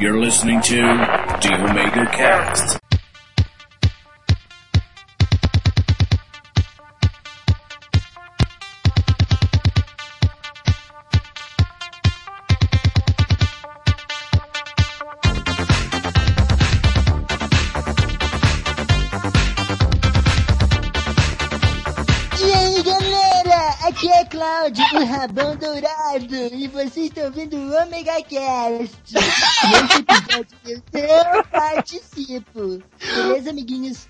You're listening to The Omega Cast. E aí galera, aqui é Cláudio, o Rabão Dourado, vendo o Omega Cast. Nesse episódio eu participo. Beleza, amiguinhos?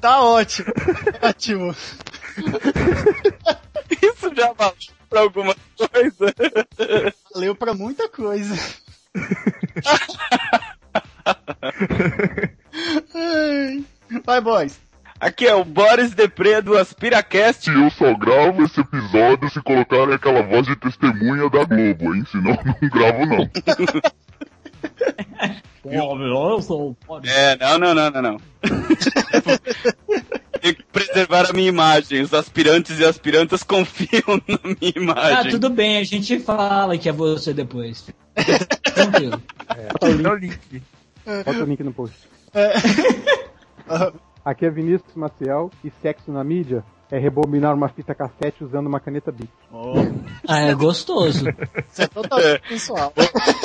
Tá ótimo. ótimo. Isso já valeu pra alguma coisa. Valeu pra muita coisa. Ai. Vai, boys. Aqui é o Boris Depré do Aspiracast. eu só gravo esse episódio se colocarem aquela voz de testemunha da Globo, hein? Senão não gravo não. É, não, não, não, não, não. Tem que preservar a minha imagem. Os aspirantes e aspirantas confiam na minha Ah, imagem. tudo bem, a gente fala que é você depois. Tranquilo. Bota o link. Bota o link no post. Aqui é Vinícius Maciel e sexo na mídia é rebobinar uma fita cassete usando uma caneta Bic. Ah, é gostoso. Isso é totalmente pessoal.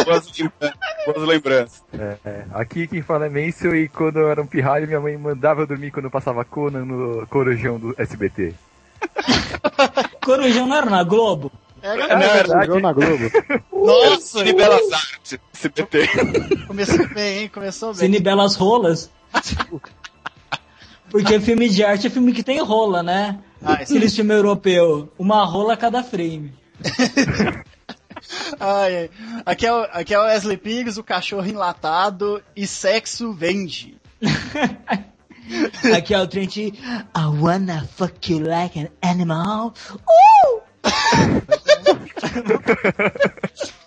Boas lembranças. Boas lembranças. É, aqui quem fala é Mansell e quando eu era um pirralho, minha mãe mandava eu dormir quando eu passava Conan no Corujão do SBT. Corujão não era na Globo? Era, É, na verdade, Jogou na Globo. Nossa, Cine Belas Artes, CBT. começou bem, hein? Começou bem. Cine Belas Rolas. Porque filme de arte é filme que tem rola, né? Ah, Aqueles filmes europeus. Uma rola a cada frame. Ai. Aqui, é o, aqui é o Wesley Pigs, o cachorro enlatado e sexo vende. Aqui é o Trent. I wanna fuck you like an animal. Uh!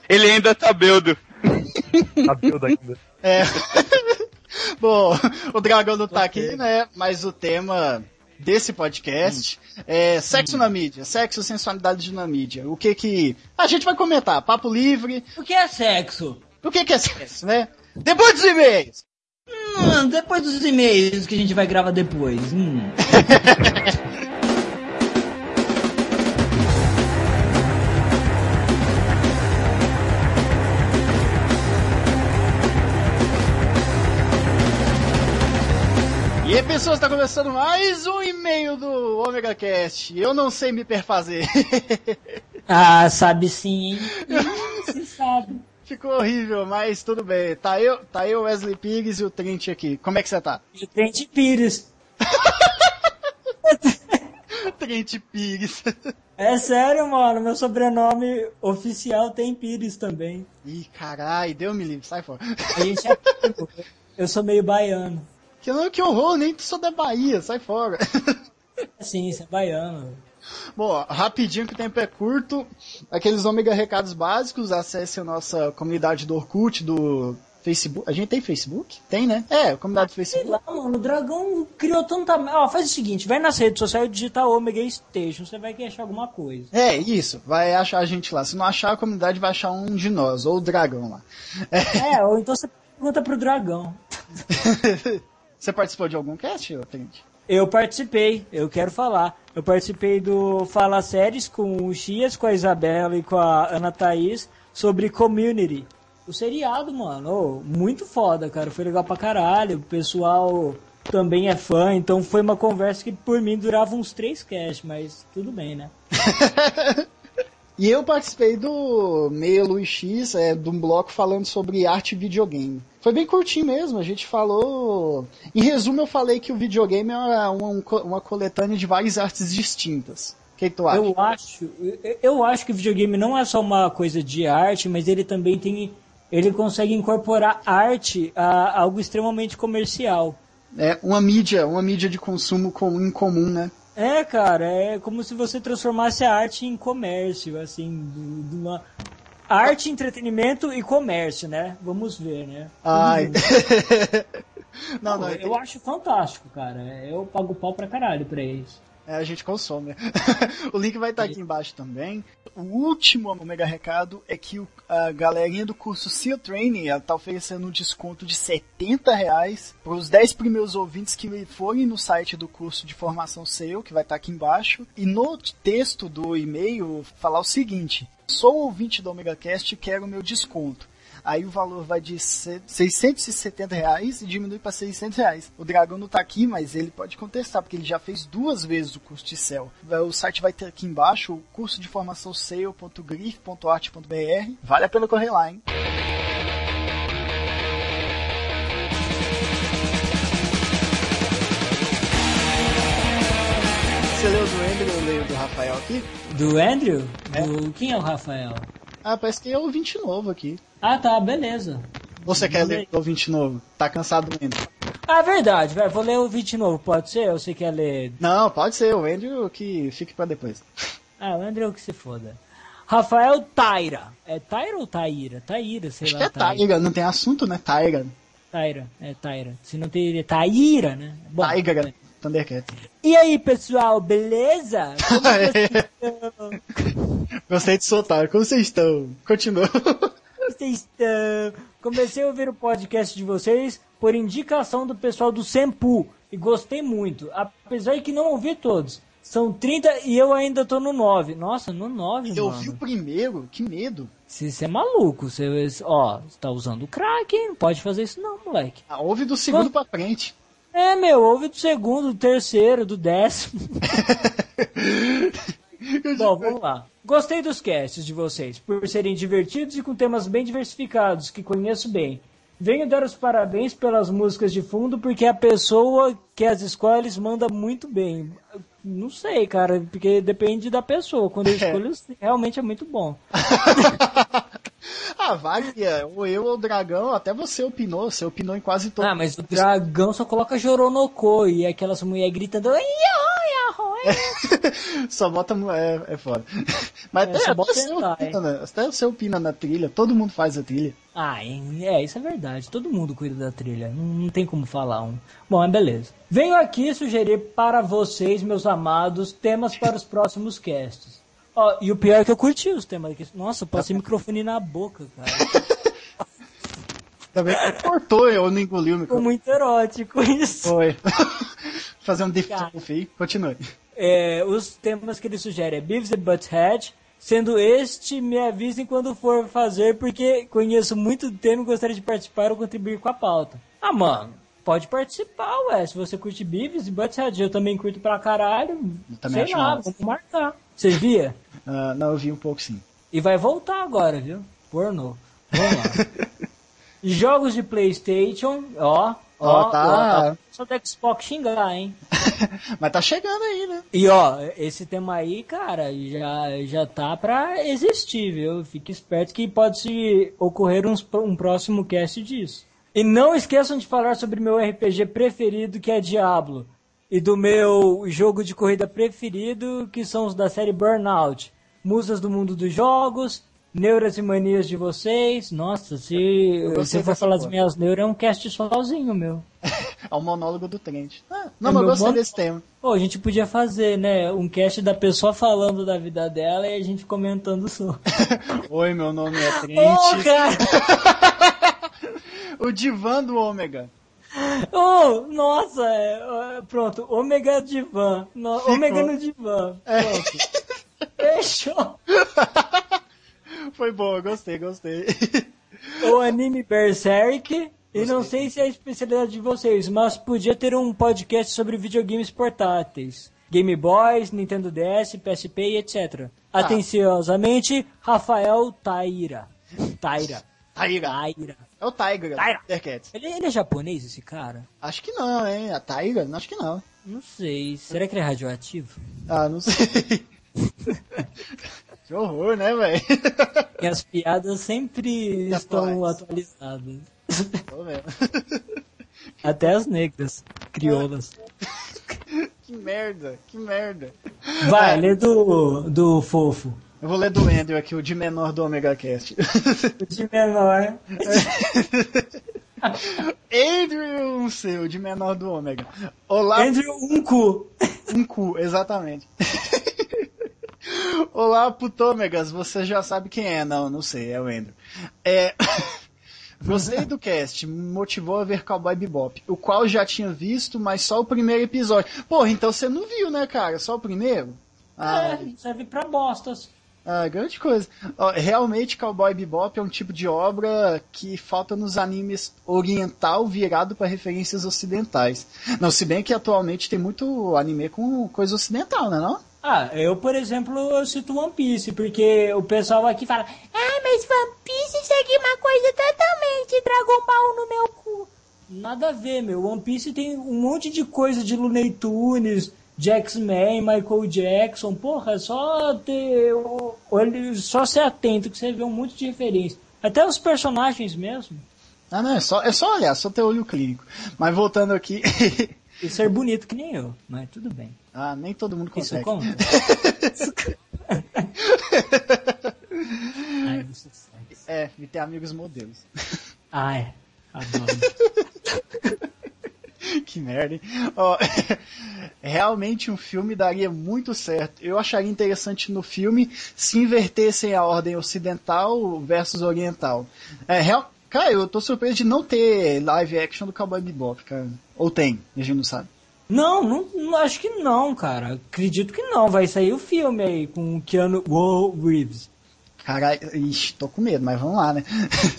Ele ainda tá beldo. A build ainda. É. Bom, o dragão não tá aqui, né? Mas o tema desse podcast é sexo na mídia, sexo, sensualidade na mídia. O que que a gente vai comentar? Papo livre. O que é sexo? O que que é sexo, né? Depois dos e-mails. Hum, depois dos e-mails que a gente vai gravar depois. Hum. E aí, pessoas, tá começando mais um e-mail do Omega Cast. Eu não sei me perfazer. Ah, sabe sim, Se sabe. Ficou horrível, mas tudo bem. Tá eu, tá eu, Wesley Pigs e o Trent aqui. Como é que você tá? E o Trent Pires. Trent Pigs. É sério, mano. Meu sobrenome oficial tem Pires também. Ih, caralho, deu me livre, sai fora. A gente é. Eu sou meio baiano. Que, não, que horror, nem sou da Bahia, sai fora. Sim, isso é baiano. Bom, rapidinho que o tempo é curto. Aqueles ômega recados básicos, acesse a nossa comunidade do Orkut, do Facebook. A gente tem Facebook? Tem, né? É, comunidade do Sei Facebook. lá, mano, o dragão criou tanta. Ó, faz o seguinte: vai nas redes sociais e digita Omega Station, você vai achar alguma coisa. É, isso. Vai achar a gente lá. Se não achar, a comunidade vai achar um de nós, ou o dragão lá. É, ou então você pergunta pro dragão. Você participou de algum cast, Trent? Eu participei, eu quero falar. Eu participei do Fala Séries com o Chias, com a Isabela e com a Ana Thaís sobre Community. O seriado, mano, ô, muito foda, cara. Foi legal pra caralho. O pessoal também é fã, então foi uma conversa que por mim durava uns três casts, mas tudo bem, né? E eu participei do Meia Luz X, é, de um bloco falando sobre arte e videogame. Foi bem curtinho mesmo, a gente falou. Em resumo, eu falei que o videogame é uma, uma, coletânea de várias artes distintas. O que, tu acha? Eu acho, eu- acho que o videogame não é só uma coisa de arte, mas ele também tem, ele consegue incorporar arte a algo extremamente comercial. É uma mídia, uma mídia de consumo com, em comum, né? É, cara, é como se você transformasse a arte em comércio, assim, de uma arte, entretenimento e comércio, né? Vamos ver, né? Ai. não, não, eu acho fantástico, cara. Eu pago pau pra caralho pra isso. É, a gente consome. o link vai estar aqui embaixo também. O último mega recado é que o- a galerinha do curso SEAL Training ela tá oferecendo um desconto de 70 reais para os 10 primeiros ouvintes que forem no site do curso de formação SEAL, que vai estar aqui embaixo. E no texto do e-mail falar o seguinte: sou ouvinte do Omega Cast e quero o meu desconto. Aí o valor vai de se- 670 reais e diminui para 600 reais. O Dragão não tá aqui, mas ele pode contestar, porque ele já fez duas vezes o curso de céu. O site vai ter aqui embaixo o curso de formação sale.grif.art.br. Vale a pena correr lá, hein? Você leu do Ender, eu leio do Rafael aqui? Do Andrew? Do... Quem é o Rafael? Ah, parece que é ouvinte novo aqui. Ah, tá, beleza. Você quer ler do ouvinte novo? Tá cansado do Ender? Ah, verdade, vai, vou ler o 20 novo, pode ser? Ou você quer ler Não, pode ser, o Andrew que fique pra depois. Ah, o André é o que se foda. Rafael Taira. É Taira ou Taíra? Taíra, sei Acho lá. que é Tiger, não tem assunto, né? Tiger. Taira, é Taira. Se não teria Taíra, né? Bom, Tiger, Thundercat. E aí, pessoal, beleza? Como vocês estão? Gostei de soltar. Como vocês estão? Continua. vocês estão? Comecei a ouvir o podcast de vocês por indicação do pessoal do Sempu e gostei muito, apesar de que não ouvi todos. São 30 e eu ainda tô no 9. Nossa, no 9, Eu mano. vi o primeiro, que medo. Você é maluco, você, ó, você tá usando crack, hein? Não pode fazer isso não, moleque. Ah, ouve do segundo pra frente. É, meu, ouve do segundo, do terceiro, do décimo. Bom, vamos lá. Gostei dos casts de vocês, por serem divertidos e com temas bem diversificados, que conheço bem. Venho dar os parabéns pelas músicas de fundo, porque a pessoa que as escolhe manda muito bem. Não sei, cara, porque depende da pessoa. Quando eu escolho, realmente é muito bom. Varia. Ou eu ou o Dragão, até você opinou. Você opinou em quase todos. Ah, mas o dragão só coloca Joronoko e aquelas mulheres gritando. Só bota. É, é foda. Mas É, até, só até bota você opina, né? até você opina na trilha. Todo mundo faz a trilha. Ah, é, isso é verdade. Todo mundo cuida da trilha. Não, não tem como falar um. Bom, mas beleza. Venho aqui sugerir para vocês, meus amados, temas para os próximos casts. Ó, e o pior é que eu curti os temas aqui. Nossa, eu passei microfone na boca, cara. Também cortou, eu não engoli o Ficou microfone. muito erótico isso. Foi. Fazer um aí. Continue. É, os temas que ele sugere é Beavis and Butthead, sendo este, me avisem quando for fazer, porque conheço muito do tema e gostaria de participar ou contribuir com a pauta. Ah, mano, pode participar, ué, se você curte Beavis e Butthead, eu também curto pra caralho, também sei acho lá, vamos marcar. Você via? Ah, não, eu vi um pouco sim. E vai voltar agora, viu? Pornô. Vamos lá. Jogos de Playstation, ó, ó, Ó, tá. ó, só do Xbox xingar, hein? Mas tá chegando aí, né? E ó, esse tema aí, cara, já, já tá pra existir, viu? Fique esperto que pode se ocorrer uns- um próximo cast disso. E não esqueçam de falar sobre meu RPG preferido, que é Diablo. E do meu jogo de corrida preferido, que são os da série Burnout. Musas do mundo dos jogos, neuras e manias de vocês. Nossa, se eu for falar das minhas neuras, é um cast sozinho, meu. É o monólogo do Trent. Ah, não, É mas eu gostei mono- desse tema. Pô, a gente podia fazer, né, um cast da pessoa falando da vida dela e a gente comentando só. Oi, meu nome é Trent. Ô, cara! o divã do Ômega. Ô, nossa, é, é, pronto, ômega divã. No, ômega no divã. Pronto. Fechou. Foi bom, gostei, gostei. O anime Berserk. E não sei se é a especialidade de vocês, mas podia ter um podcast sobre videogames portáteis. Game Boys, Nintendo DS, PSP e etc. Atenciosamente, Rafael Taira. Taira. Tiger. Taira. É o Tiger. Tiger. Thundercats. Ele, ele é japonês, esse cara? Acho que não, hein? A Tiger? Acho que não. Não sei. Será que ele é radioativo? Ah, não sei. que horror, né, velho? E as piadas sempre E estão atualizadas. Tô vendo. Até as negras, crioulas. que merda, que merda. Vai, lê do, do fofo. Eu vou ler do Andrew aqui, o de menor do Omega Cast. De menor. Andrew, seu, de menor do Ômega. Olá, Andrew, um cu. Um cu, exatamente. Olá, putômegas, você já sabe quem é. Não, não sei, é o Andrew. É... Gostei do cast, motivou a ver Cowboy Bebop, o qual já tinha visto, mas só o primeiro episódio. Porra, então você não viu, né, cara? Só o primeiro? Ah, É, serve pra bostas. Ah, grande coisa. Realmente, Cowboy Bebop é um tipo de obra que falta nos animes oriental virado para referências ocidentais. Não, se bem que atualmente tem muito anime com coisa ocidental, né não? Ah, eu, por exemplo, eu cito One Piece, porque o pessoal aqui fala, ah, mas One Piece segue uma coisa totalmente Dragon Ball no meu cu. Nada a ver, meu. One Piece tem um monte de coisa de Looney Tunes, X-Men, Michael Jackson. Porra, é só ter. olhe- Só ser atento que você vê um monte de referência. Até os personagens mesmo. Ah, não, é só, é só olhar, só ter olho clínico. Mas voltando aqui. E ser bonito que nem eu, mas tudo bem. ah, nem todo mundo Isso consegue. conta. Ai, você sabe. É, e ter amigos modelos. Ai, adoro. que merda, hein? Ó, realmente um filme daria muito certo. Eu acharia interessante no filme se invertessem a ordem ocidental versus oriental. É, real... Cara, eu tô surpreso de não ter live action do Cowboy Bebop, cara. Ou tem, a gente não sabe. Não, não, acho que não, cara. Acredito que não. Vai sair o filme aí com o Keanu Reeves. Caralho, ixi, tô com medo, mas vamos lá, né?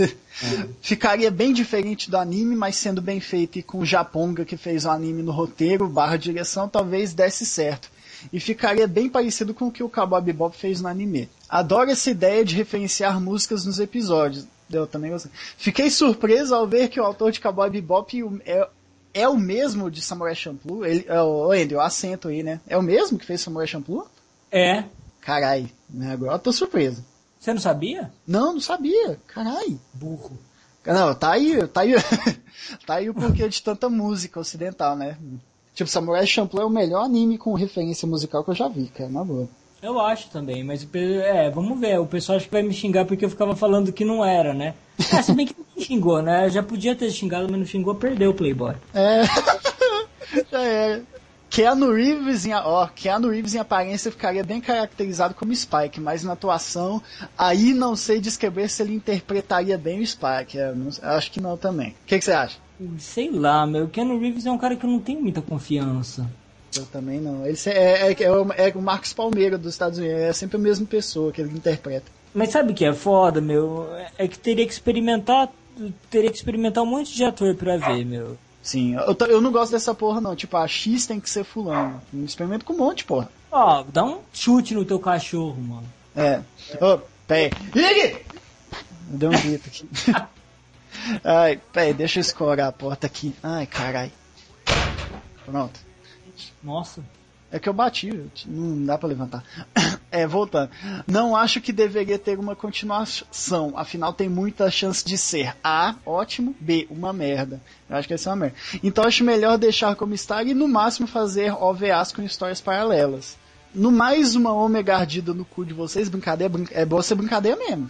Ficaria bem diferente do anime, mas sendo bem feito e com o Japonga que fez o anime no roteiro, barra direção, talvez desse certo. E ficaria bem parecido com o que o Cowboy Bebop fez no anime. Adoro essa ideia de referenciar músicas nos episódios. Eu também gostei. Fiquei surpreso ao ver que o autor de Cowboy Bebop é, é o mesmo de Samurai Champloo. Ele, é o Andy, acento aí, né? É o mesmo que fez Samurai Champloo? É. Carai, né? agora eu tô surpreso. Você não sabia? Não, não sabia. Carai. Burro. Não, tá aí, tá aí. tá aí o porquê de tanta música ocidental, né? Tipo, Samurai Champloo é o melhor anime com referência musical que eu já vi, cara, na boa. Eu acho também, mas é, vamos ver. O pessoal acho que vai me xingar porque eu ficava falando que não era, né? Ah, se bem que não xingou, né? Já podia ter xingado, mas não xingou, perdeu o Playboy. É. Já era. Keanu Reeves, em, ó, Keanu Reeves em aparência ficaria bem caracterizado como Spike, mas na atuação, aí não sei descrever se ele interpretaria bem o Spike. é, não- acho que não também. O que, que você acha? Sei lá, meu. Keanu Reeves é um cara que eu não tenho muita confiança. Eu também não. Ele é, é, é o, é o Marcos Palmeira dos Estados Unidos, é sempre a mesma pessoa que ele interpreta. Mas sabe o que é foda, meu? É que teria que experimentar. Teria que experimentar um monte de ator pra ver, meu. Sim, eu, eu não gosto dessa porra não. Tipo, a X tem que ser fulano. Um experimento com um monte, porra. Ó, dá um chute no teu cachorro, mano. É. Ô, peraí. Ig! Deu um grito aqui. Ai, peraí, deixa eu escorar a porta aqui. Ai, carai. Pronto. Nossa. É que eu bati, não dá pra levantar. É, voltando. Não acho que deveria ter uma continuação, afinal tem muita chance de ser A, ótimo, B, uma merda. Eu acho que essa é uma merda. Então acho melhor deixar como está e no máximo fazer OVAs com histórias paralelas. No mais uma ômega ardida no cu de vocês, brincadeira, brin- é boa ser brincadeira mesmo.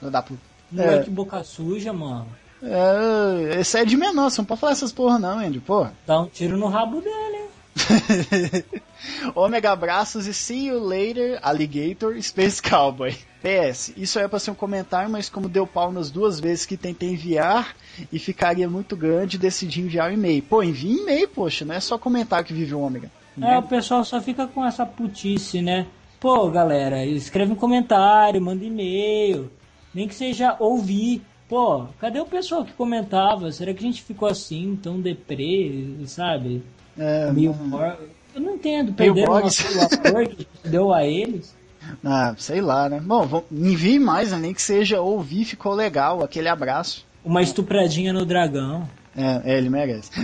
Filho da puta. Moleque boca suja, mano. É, esse é de menor, você não pode falar essas porra não, Andy, porra. Dá um tiro no rabo dele, hein? Ômega abraços e see you later, Alligator Space Cowboy. PS, isso é pra ser um comentário, mas como deu pau nas duas vezes que tentei enviar e ficaria muito grande, decidi enviar um e-mail. Pô, envia e-mail, poxa, não é só comentário que vive o Ômega. É, o pessoal só fica com essa putice, né? Pô, galera, escreve um comentário, manda e-mail. Nem que seja ouvir. Pô, cadê o pessoal que comentava? Será que a gente ficou assim, tão deprê, sabe? É, Meio mor- Eu não entendo. Perderam o nosso apoio que a gente deu a eles. ah, sei lá, né? Bom, envie mais, né? nem que seja ouvir, ficou legal, aquele abraço. Uma estupradinha no dragão. É, é, ele merece.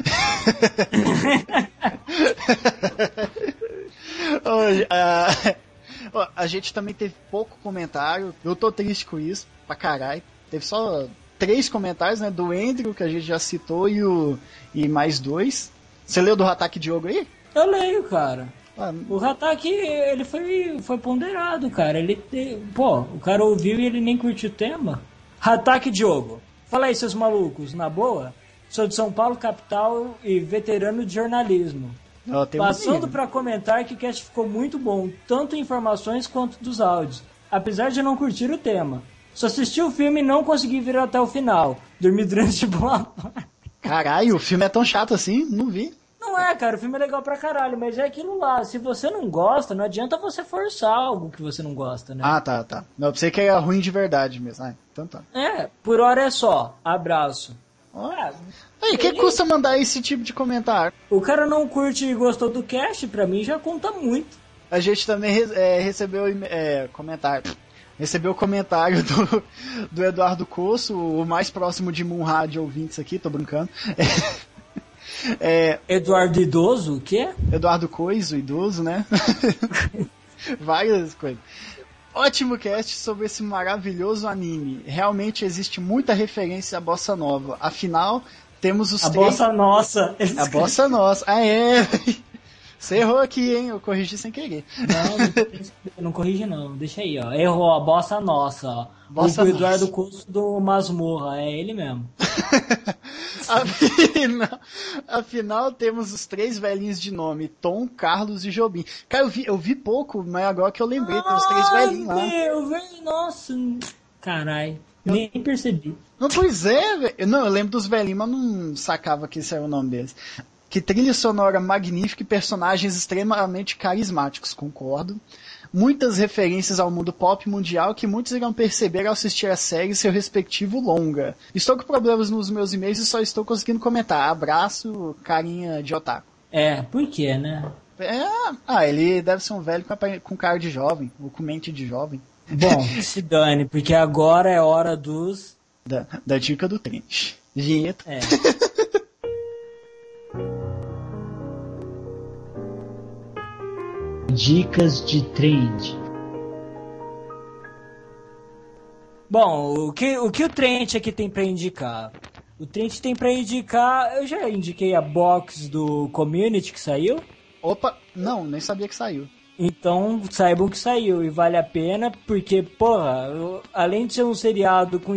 Hoje, ó, a gente também teve pouco comentário. Eu tô triste com isso, pra caralho. Teve só três comentários, né? Do Andrew, que a gente já citou, e, o, e mais dois. Você leu do Ataque Diogo aí? Eu leio, cara. Ah, O Hataki, ele foi, foi ponderado, cara. Ele, pô, o cara ouviu e ele nem curtiu o tema. Hataki Diogo. Fala aí, seus malucos, na boa? Sou de São Paulo, capital e veterano de jornalismo. Uma Passando pra comentar que o cast ficou muito bom, tanto em informações quanto dos áudios, apesar de não curtir o tema. Só assisti o filme e não consegui vir até o final. Dormi durante boa parte. Caralho, o filme é tão chato assim? Não vi. Não é, cara, o filme é legal pra caralho, mas é aquilo lá. Se você não gosta, não adianta você forçar algo que você não gosta, né? Ah, tá, tá. Não, eu pensei que era ruim de verdade mesmo. Ah, então tá. É, por hora é só. Abraço. Ah, Aí, que custa mandar esse tipo de comentário? o cara não curte e gostou do cast, pra mim já conta muito. A gente também é, recebeu é, comentário. Recebeu comentário do, do Eduardo Coço, o mais próximo de Moon Radio ouvintes aqui, tô brincando. É, Eduardo Idoso, o quê? Eduardo Coiso, idoso, né? Várias coisas. Ótimo cast sobre esse maravilhoso anime. Realmente existe muita referência à bossa nova. Afinal, temos os A três. bossa nossa. A bossa nossa. Ah, é. Você errou aqui, hein? Eu corrigi sem querer. Não, não, corrige não, deixa aí, ó. Errou, a bossa nossa, ó. Bossa o Eduardo. Costo do Masmorra, é ele mesmo. Afinal, afinal, temos os três velhinhos de nome: Tom, Carlos e Jobim. Cara, eu vi, eu vi pouco, mas agora que eu lembrei, tem os três velhinhos lá. Meu, velho, nossa, carai, nem percebi. Não, pois é, velho. Não, eu lembro dos velhinhos, mas não sacava que esse era o nome deles. Que trilha sonora magnífica e personagens extremamente carismáticos, concordo. Muitas referências ao mundo pop mundial que muitos irão perceber ao assistir a série e seu respectivo longa. Estou com problemas nos meus e-mails e só estou conseguindo comentar. Abraço, carinha de otaku. É, por quê, né? É, ah, ele deve ser um velho com, cara de jovem, ou com mente de jovem. Bom, se dane, porque agora é hora dos... Da, da dica do Trent. Vinheta. É. Dicas de trend. Bom, o que, o que o Trent aqui tem pra indicar? O Trent tem pra indicar. Eu já indiquei a box do Community que saiu. Opa, não, nem sabia que saiu. Então saibam que saiu e vale a pena porque, porra, além de ser um seriado com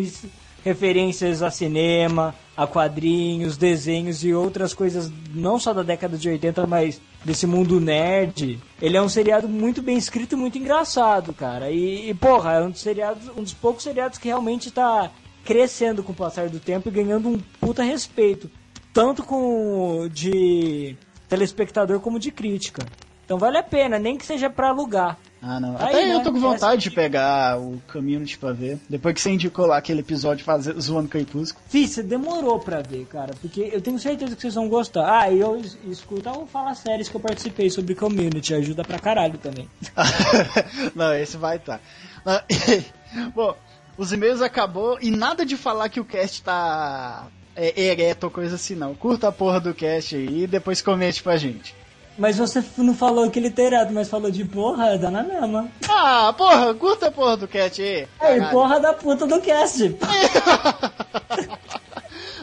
referências a cinema, a quadrinhos, desenhos e outras coisas, não só da década de 80, mas desse mundo nerd, ele é um seriado muito bem escrito e muito engraçado, cara. E, e, porra, é um dos, seriados, um dos poucos seriados que realmente tá crescendo com o passar do tempo e ganhando um puta respeito, tanto com de telespectador como de crítica. Então vale a pena, nem que seja pra alugar. Ah, não. Aí, Até né, eu tô com vontade de pegar o Community pra ver. Depois que você indicou lá aquele episódio fazer, zoando Crepúsculo. Fih, você demorou pra ver, cara, porque eu tenho certeza que vocês vão gostar. Ah, e eu es- escuto ou falar séries que eu participei sobre community, ajuda pra caralho também. não, esse vai. Tá. Bom, os e-mails acabou e nada de falar que o cast tá é, ereto ou coisa assim, não. Curta a porra do cast aí e depois comente pra gente. Mas você não falou que literado, mas falou de porra, dá na mesma. Ah, porra, curta a porra do cast aí. Caralho. porra da puta do cast.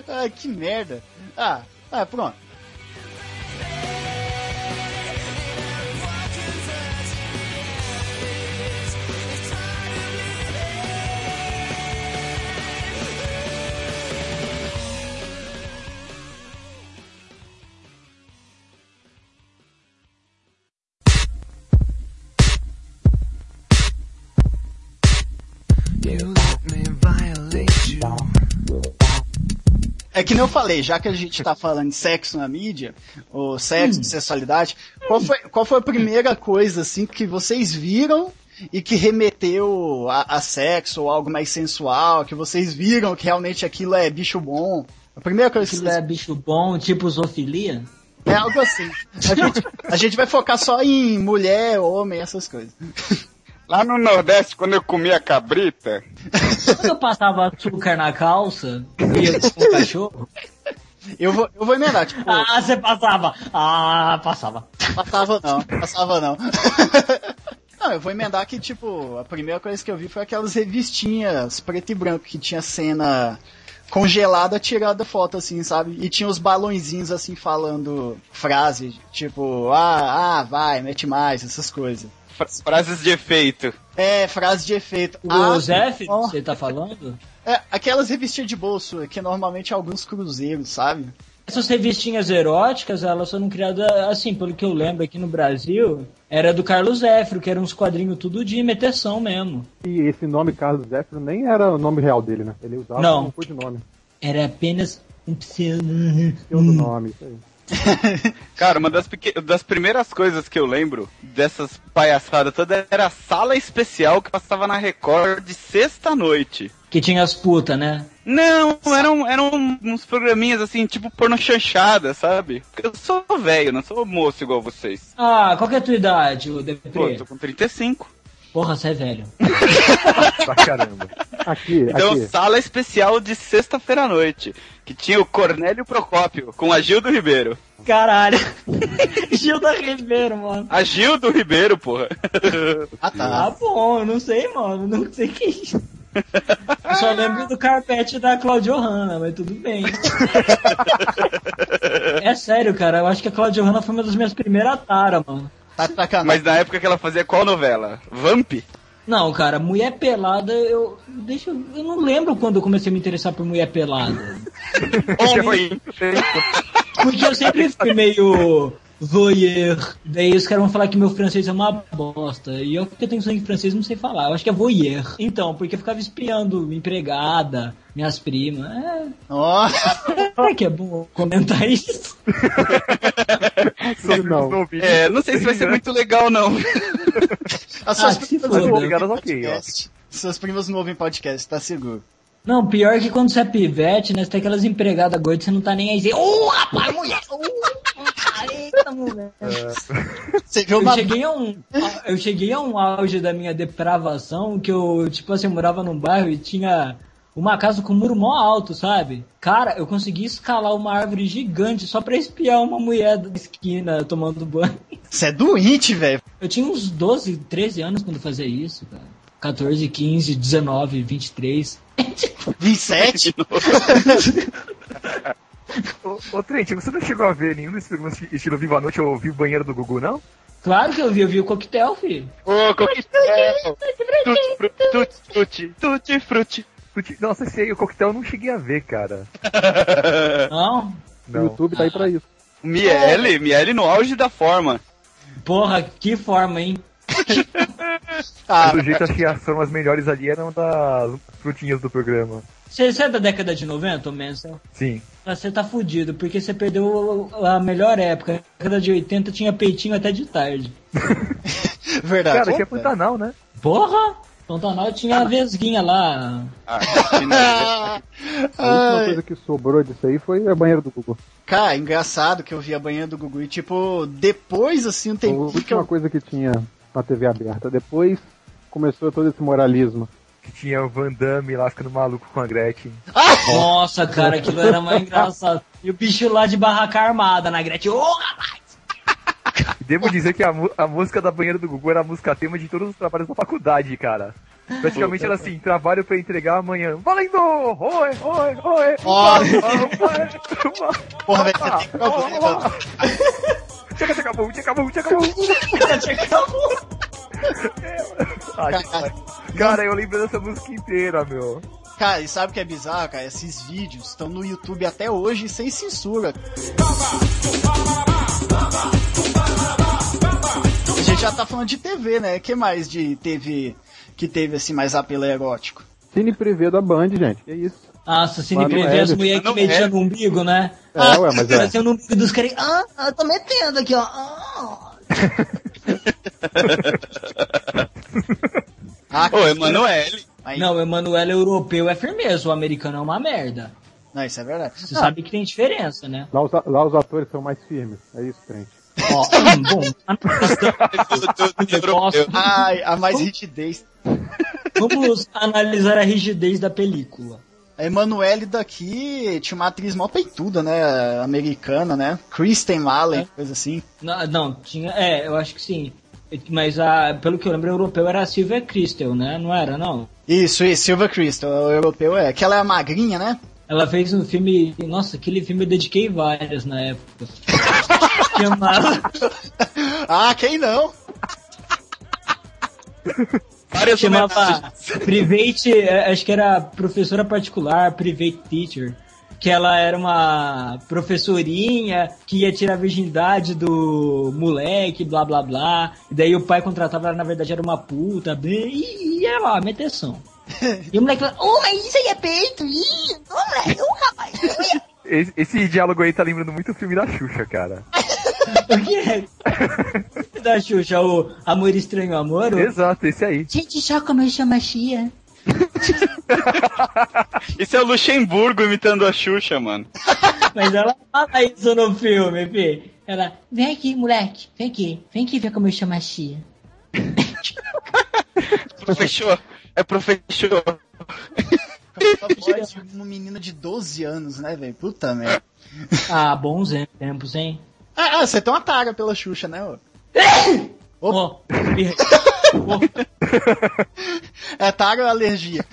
ah, que merda. Ah, ah, pronto. É que nem eu falei, já que a gente tá falando de sexo na mídia, ou sexo, sexualidade, qual foi, qual foi a primeira coisa, assim, que vocês viram e que remeteu a, a sexo ou algo mais sensual, que vocês viram que realmente aquilo é bicho bom? A primeira coisa que Aquilo vocês... é bicho bom, tipo zoofilia? É algo assim. A gente, a gente vai focar só em mulher, homem, essas coisas. Lá no Nordeste, quando eu comia cabrita, Quando eu passava açúcar na calça, eu ia com o cachorro. Eu vou, eu vou emendar, tipo, Ah, você passava! Ah, passava. Passava não, passava não. Não, eu vou emendar que, tipo, a primeira coisa que eu vi foi aquelas revistinhas preto e branco que tinha cena congelada tirada foto, assim, sabe? E tinha os balõezinhos, assim, falando frase, tipo, ah, ah, vai, mete mais, essas coisas. Fra- frases de efeito. É, frase de efeito. O ah, Zef, ó. você tá falando? É, aquelas revistinhas de bolso, que normalmente é alguns cruzeiros, sabe? Essas revistinhas eróticas, elas foram criadas, assim, pelo que eu lembro aqui no Brasil, era do Carlos Zéfiro, que era uns quadrinhos tudo de meteção mesmo. E esse nome Carlos Zéfiro nem era o nome real dele, né? Ele usava Não. como codinome. Era apenas um pseudo... Seu do nome, isso aí. Cara, uma das, peque- das primeiras coisas que eu lembro dessas palhaçadas todas era a sala especial que passava na Record de sexta-noite. Que tinha as putas, né? Não, eram, eram uns programinhas assim, tipo porno chanchada, sabe? Porque eu sou velho, não sou moço igual vocês. Ah, qual que é a tua idade, o Pô, Deprê? tô com 35. Porra, você é velho. Pra caramba. Aqui, Então, aqui. sala especial de sexta-feira à noite. Que tinha o Cornélio Procópio com a Gildo Ribeiro. Caralho. Gilda Ribeiro, mano. A Gildo Ribeiro, porra. Ah, Ah, tá. bom, eu não sei, mano. Não sei que é isso. Eu só lembro do carpete da Claudio Hanna, mas tudo bem. É sério, cara. Eu acho que a Claudio Hanna foi uma das minhas primeiras taras, mano. Tá sacanagem. Mas na época que ela fazia qual novela? Vamp? Não, cara, mulher pelada, eu. Deixa eu. Eu não lembro quando eu comecei a me interessar por mulher pelada. Homem. Porque eu sempre fui meio voyeur. Daí os caras vão falar que meu francês é uma bosta. E eu que tenho sangue francês não sei falar. Eu acho que é voyeur. Então, porque eu ficava espiando empregada, minhas primas. É, Ó, será que é bom comentar isso? Não. É, não sei se vai ser muito legal, não. as suas Ah, primas não ouvem podcast. Suas primas não ouvem podcast, tá seguro. Não, pior que quando você é pivete, né? Você tem aquelas empregadas gordas, você não tá nem aí. Ô, rapaz, mulher! Ô, eita, mulher! Você viu Eu uma. cheguei, a um, eu cheguei a um auge da minha depravação que eu, tipo assim, eu morava num bairro e tinha uma casa com um muro mó alto, sabe? Cara, eu consegui escalar uma árvore gigante só pra espiar uma mulher da esquina tomando banho. Você é doente, velho. Eu tinha uns 12, 13 anos quando eu fazia isso, cara. 14, 15, 19, 23. 27? Ô, ô Trent, você não chegou a ver nenhum desses programas estilo Viva a Noite ou Viva o Banheiro do Gugu, não? Claro que eu vi, eu vi o coquetel, filho. Ô, coquetel. Tutti, frutti, tutti, tutti, frutti. Nossa, esse aí, o coquetel eu não cheguei a ver, cara. Não? O Não. YouTube tá aí pra isso. Miele, Miele no auge da forma. Porra, que forma, hein? Ah, Do jeito, que as formas melhores ali eram das frutinhas do programa. Você você é da década de 90, Mensa? Sim. Você tá fudido, porque você perdeu a melhor época. Na década de 80 tinha peitinho até de tarde. verdade. Cara, tinha. Pantanal, né? Porra! Pantanal tinha a vesguinha lá. Ah, nada. A última coisa que sobrou disso aí foi a banheira do Google. Cara, engraçado que eu vi a banheira do Gugu e, tipo, depois, assim, um a tempinho que última eu... coisa que tinha na TV aberta. Depois começou todo esse moralismo. Que tinha o Van Damme lá ficando maluco com a Gretchen. Nossa, cara, aquilo era mais engraçado. E o bicho lá de barraca armada na Gretchen. Ô, rapaz! Devo dizer que a, a música da banheira do Gugu era a música tema de todos os trabalhos da faculdade, cara. Praticamente era assim, trabalho pra entregar amanhã. Valendo! Oi, oi, oi! Porra, Porra, velho, você tem que ficar ouvindo. Chega, chega, bum, chega, bum, chega, bum. Ah, Cara, Cara, eu lembro dessa música inteira, meu. Cara, e sabe o que é bizarro, cara? Esses vídeos estão no YouTube até hoje sem censura. A gente já tá falando de TV, né? O que mais de TV que teve assim mais apelo erótico? Cine privê da Band, gente. Que isso? Nossa, se me prever é, as mulheres que Mano, metiam é. no umbigo, né? É, ué, mas é. Parecia no umbigo dos caras. Ah, eu tô metendo aqui, ó. Ah. Ah, Ô, Emanuele. aí- Não, o Emanuel europeu é firmeza, o americano é uma merda. Não, isso é verdade. Você sabe que tem diferença, né? Lá os, lá os atores são mais firmes. É isso, frente. Ó, hum, bom, negócio, Ai, a mais rigidez. vamos analisar a rigidez da película. A Emanuele daqui tinha uma atriz mó peituda, né? Americana, né? Kristen Allen, É. coisa assim. Não, não, tinha. É, eu acho que sim. Mas a, pelo que eu lembro, o europeu era a Silvia Crystal, né? Não era, não. Isso, isso, Silver Crystal, o europeu é. Que ela é magrinha, né? Ela fez um filme. Nossa, aquele filme eu dediquei várias na época. Chamava. Ah, quem não? Várias chamava. Private. eh, Acho que era professora particular, Private Teacher. que ela era uma professorinha que ia tirar a virgindade do moleque, blá blá blá. E daí o pai contratava ela, na verdade era uma puta, bem, e, e era lá, meteção. E o moleque falava, oh, mas isso aí é peito, ih, ô moleque, ô rapaz, ui." Esse, esse diálogo aí tá lembrando muito o filme da Xuxa, cara. o que é? Da Xuxa, o Amor Estranho Amor? o- Exato, esse aí. Gente, só como eu chamo a Chia. Isso é o Luxemburgo imitando a Xuxa, mano. Mas ela fala isso no filme, Fê. Ela, Vem aqui, moleque. Vem aqui. Vem aqui ver como eu chamo a Chia. Professor, é professor. A voz de uma menina de 12 anos, né, velho? Puta merda. ah, bons tempos, hein? Ah, ah, você tem uma taga pela Xuxa, né, ô? Ó, É taga ou alergia?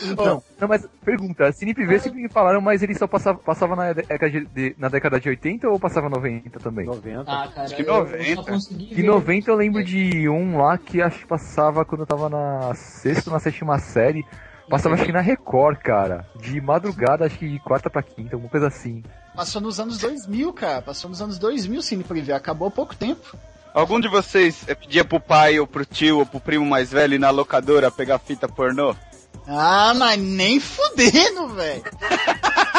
Então, não, mas pergunta, Cine PV sempre me falaram, mas ele só passava, passava na, década de, na década de 80 ou passava 90 também? 90. Ah, cara, Acho que eu- eu 90. só consegui Que ver- 90 eu lembro de um lá que acho que passava quando eu tava na sexta ou na sétima série. Passava acho que na Record, cara. De madrugada, acho que de quarta pra quinta, alguma coisa assim. Passou nos anos 2000, cara. Passou nos anos 2000, Cine Privé. Acabou há pouco tempo. Algum de vocês eh, pedia pro pai ou pro tio ou pro primo mais velho ir na locadora pegar fita pornô? Ah, mas nem fudendo, velho.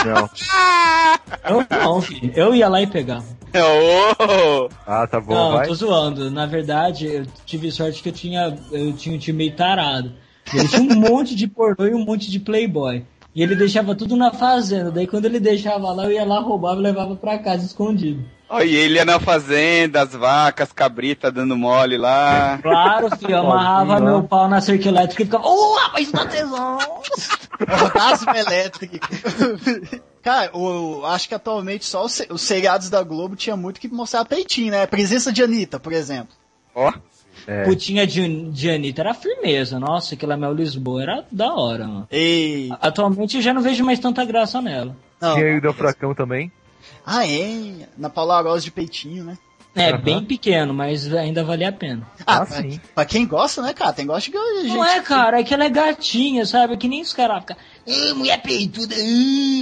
Não. Eu não, filho. Eu ia lá e pegava. Ô! Ah, tá bom, não, vai. tô zoando. Na verdade, eu tive sorte que eu tinha, eu tinha um time meio tarado. Ele tinha um monte de pornô e um monte de playboy. E ele deixava tudo na fazenda. Daí quando ele deixava lá, eu ia lá, roubava e levava pra casa escondido. Ó, e ele ia na fazenda, as vacas, cabrita dando mole lá. Claro, filho, eu amarrava meu pau na cerca elétrica e ficava, ô, rapaz, isso dá tesão. Orgasmo elétrico. Cara, o, acho que atualmente só os, se- os seriados da Globo tinha muito que mostrar peitinho, né? Presença de Anitta, por exemplo. Ó, É. Putinha de, de Anitta era firmeza. Nossa, aquela Mel Lisboa era da hora, mano. E. Atualmente eu já não vejo mais tanta graça nela. Não, Tinha aí o Del Fracão também. Ah, é? Na Paula Arosa de peitinho, né? É, Aham. bem pequeno, mas ainda valia a pena. Ah, Ah, pra, sim. pra quem gosta, né, cara? Tem gosta de gente. Não é, cara, é que ela é gatinha, sabe? É que nem os caras ficam. "Ah, mulher peituda. ah."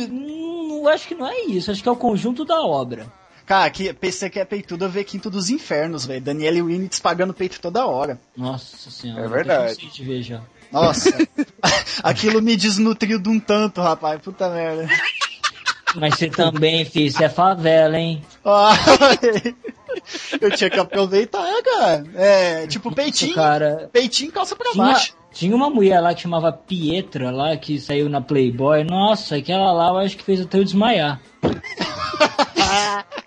Hum, eu acho que não é isso, acho que é o conjunto da obra. Cara, que PC que é peitudo, eu ver Quinto dos Infernos, velho. Daniele Winitz pagando peito toda hora. Nossa senhora. É verdade. de ver já. Nossa. aquilo me desnutriu de um tanto, rapaz. Puta merda. Mas você também, filho, você é favela, hein? Ó, eu tinha que aproveitar, cara. É, tipo, peitinho. Cara, Peitinho calça pra tinha, baixo. tinha uma mulher lá que chamava Pietra, lá, que saiu na Playboy. Nossa, aquela lá eu acho que fez até eu desmaiar.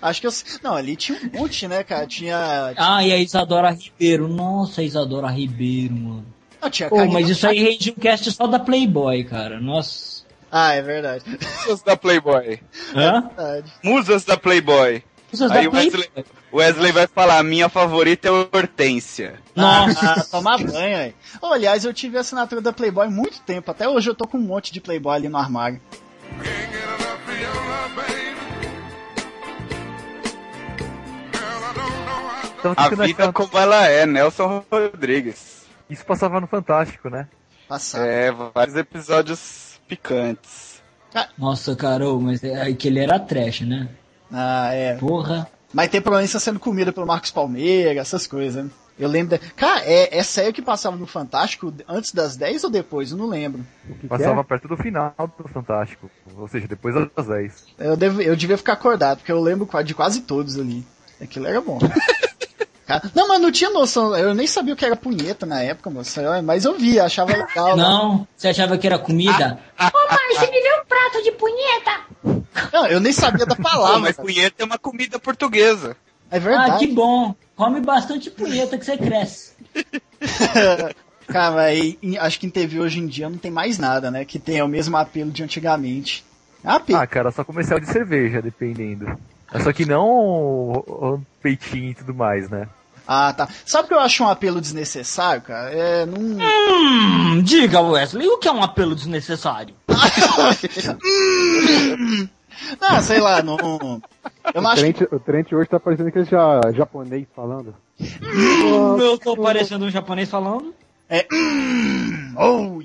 Acho que eu. Não, ali tinha um monte, né, cara? Tinha. Ah, e a Isadora Ribeiro. Nossa, a Isadora Ribeiro, mano. Não, tinha Pô, mas isso aí rende um cast só da Playboy, cara. Nossa. Ah, é verdade. musas da Playboy. Hã? verdade. Musas da Playboy. Aí da o Wesley, Wesley vai falar, minha favorita é Hortência. Nossa. Ah, tomar banho, aí. Oh, aliás, eu tive a assinatura da Playboy há muito tempo. Até hoje eu tô com um monte de Playboy ali no armário. Então, A vida como ela é, Nelson Rodrigues. Isso passava no Fantástico, né? Passado. É, vários episódios picantes. Nossa, cara, ô, mas é que ele era trash, né? Ah, é. Porra. Mas tem Proença sendo comida pelo Marcos Palmeira, essas coisas. né? Eu lembro. Da... Cara, é, é sério que passava no Fantástico antes das 10 ou depois? Eu não lembro. O que que Passava é? perto do final do Fantástico. Ou seja, depois das 10. Eu, devo, eu devia ficar acordado, porque eu lembro de quase todos ali. Aquilo era bom. Cara, não, mas não tinha noção. Eu nem sabia o que era punheta na época, moça. Eu- Mas eu via, achava legal. né? Não, você achava que era comida? Ô, Márcio, você me deu um prato de punheta. Não, eu nem sabia da Pô, palavra. mas punheta é uma comida portuguesa. É Ah, verdade. que bom. Come bastante punheta que você cresce. Cara, mas em- acho que em TV hoje em dia não tem mais nada, né? Que tenha o mesmo apelo de antigamente. Apelo. Ah, cara, só comercial de cerveja, dependendo. Só que não o, o peitinho e tudo mais, né? Ah, tá. Sabe o que eu acho um apelo desnecessário, cara? É, não. Hum, diga, Wesley, o que é um apelo desnecessário? Ah, sei lá, não. Eu não O acho. Trent, o Trent hoje tá parecendo aquele ja, japonês falando. Eu tô parecendo um japonês falando. É. Oh,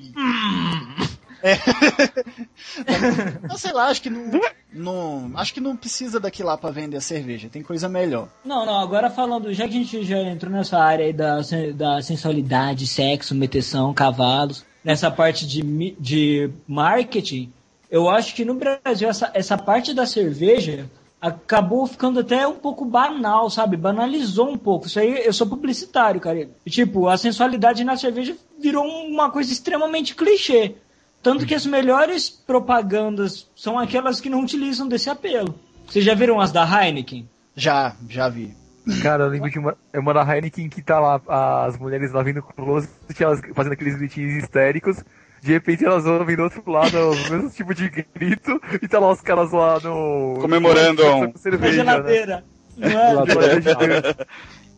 Não sei lá, acho que não, não. Acho que não precisa daqui lá pra vender a cerveja. Tem coisa melhor. Não, não, agora falando, já que a gente já entrou nessa área aí da, da sensualidade, sexo, meteção, cavalos, nessa parte de, de marketing, eu acho que no Brasil essa, essa parte da cerveja acabou ficando até um pouco banal, sabe? Banalizou um pouco. Isso aí, eu sou publicitário, cara. Tipo, a sensualidade na cerveja virou uma coisa extremamente clichê. Tanto que as melhores propagandas são aquelas que não utilizam desse apelo. Vocês já viram as da Heineken? Já, já vi. Cara, eu lembro de uma, é uma da Heineken que tá lá, as mulheres lá vindo com o closet, elas fazendo aqueles gritinhos histéricos. De repente elas ouvem do outro lado o mesmo tipo de grito e tá lá os caras lá no. Comemorando com um- Na cerveja, né? geladeira. Não é? Geladeira.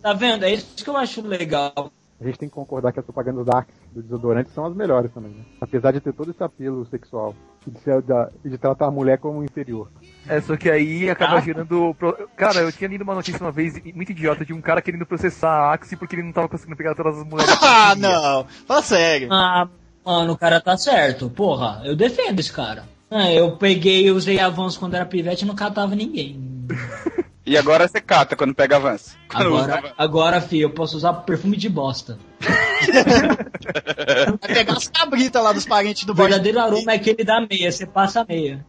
Tá vendo? É isso que eu acho legal. A gente tem que concordar que as propagandas da Axe, do desodorante, são as melhores também, né? Apesar de ter todo esse apelo sexual e de, ser da- e de tratar a mulher como inferior. É, só que aí acaba Ah. gerando. pro- Cara, eu tinha lido uma notícia uma vez, muito idiota, de um cara querendo processar a Axe porque ele não tava conseguindo pegar todas as mulheres. Ah, não. Fala sério. Ah, mano, o cara tá certo. Porra, eu defendo esse cara. Ah, eu peguei e usei avanço quando era pivete e não catava ninguém. E agora você cata quando pega avanço. Quando Agora, agora, filho, eu posso usar perfume de bosta. Vai pegar as cabritas lá dos parentes do O boy. verdadeiro aroma é aquele da meia, você passa a meia.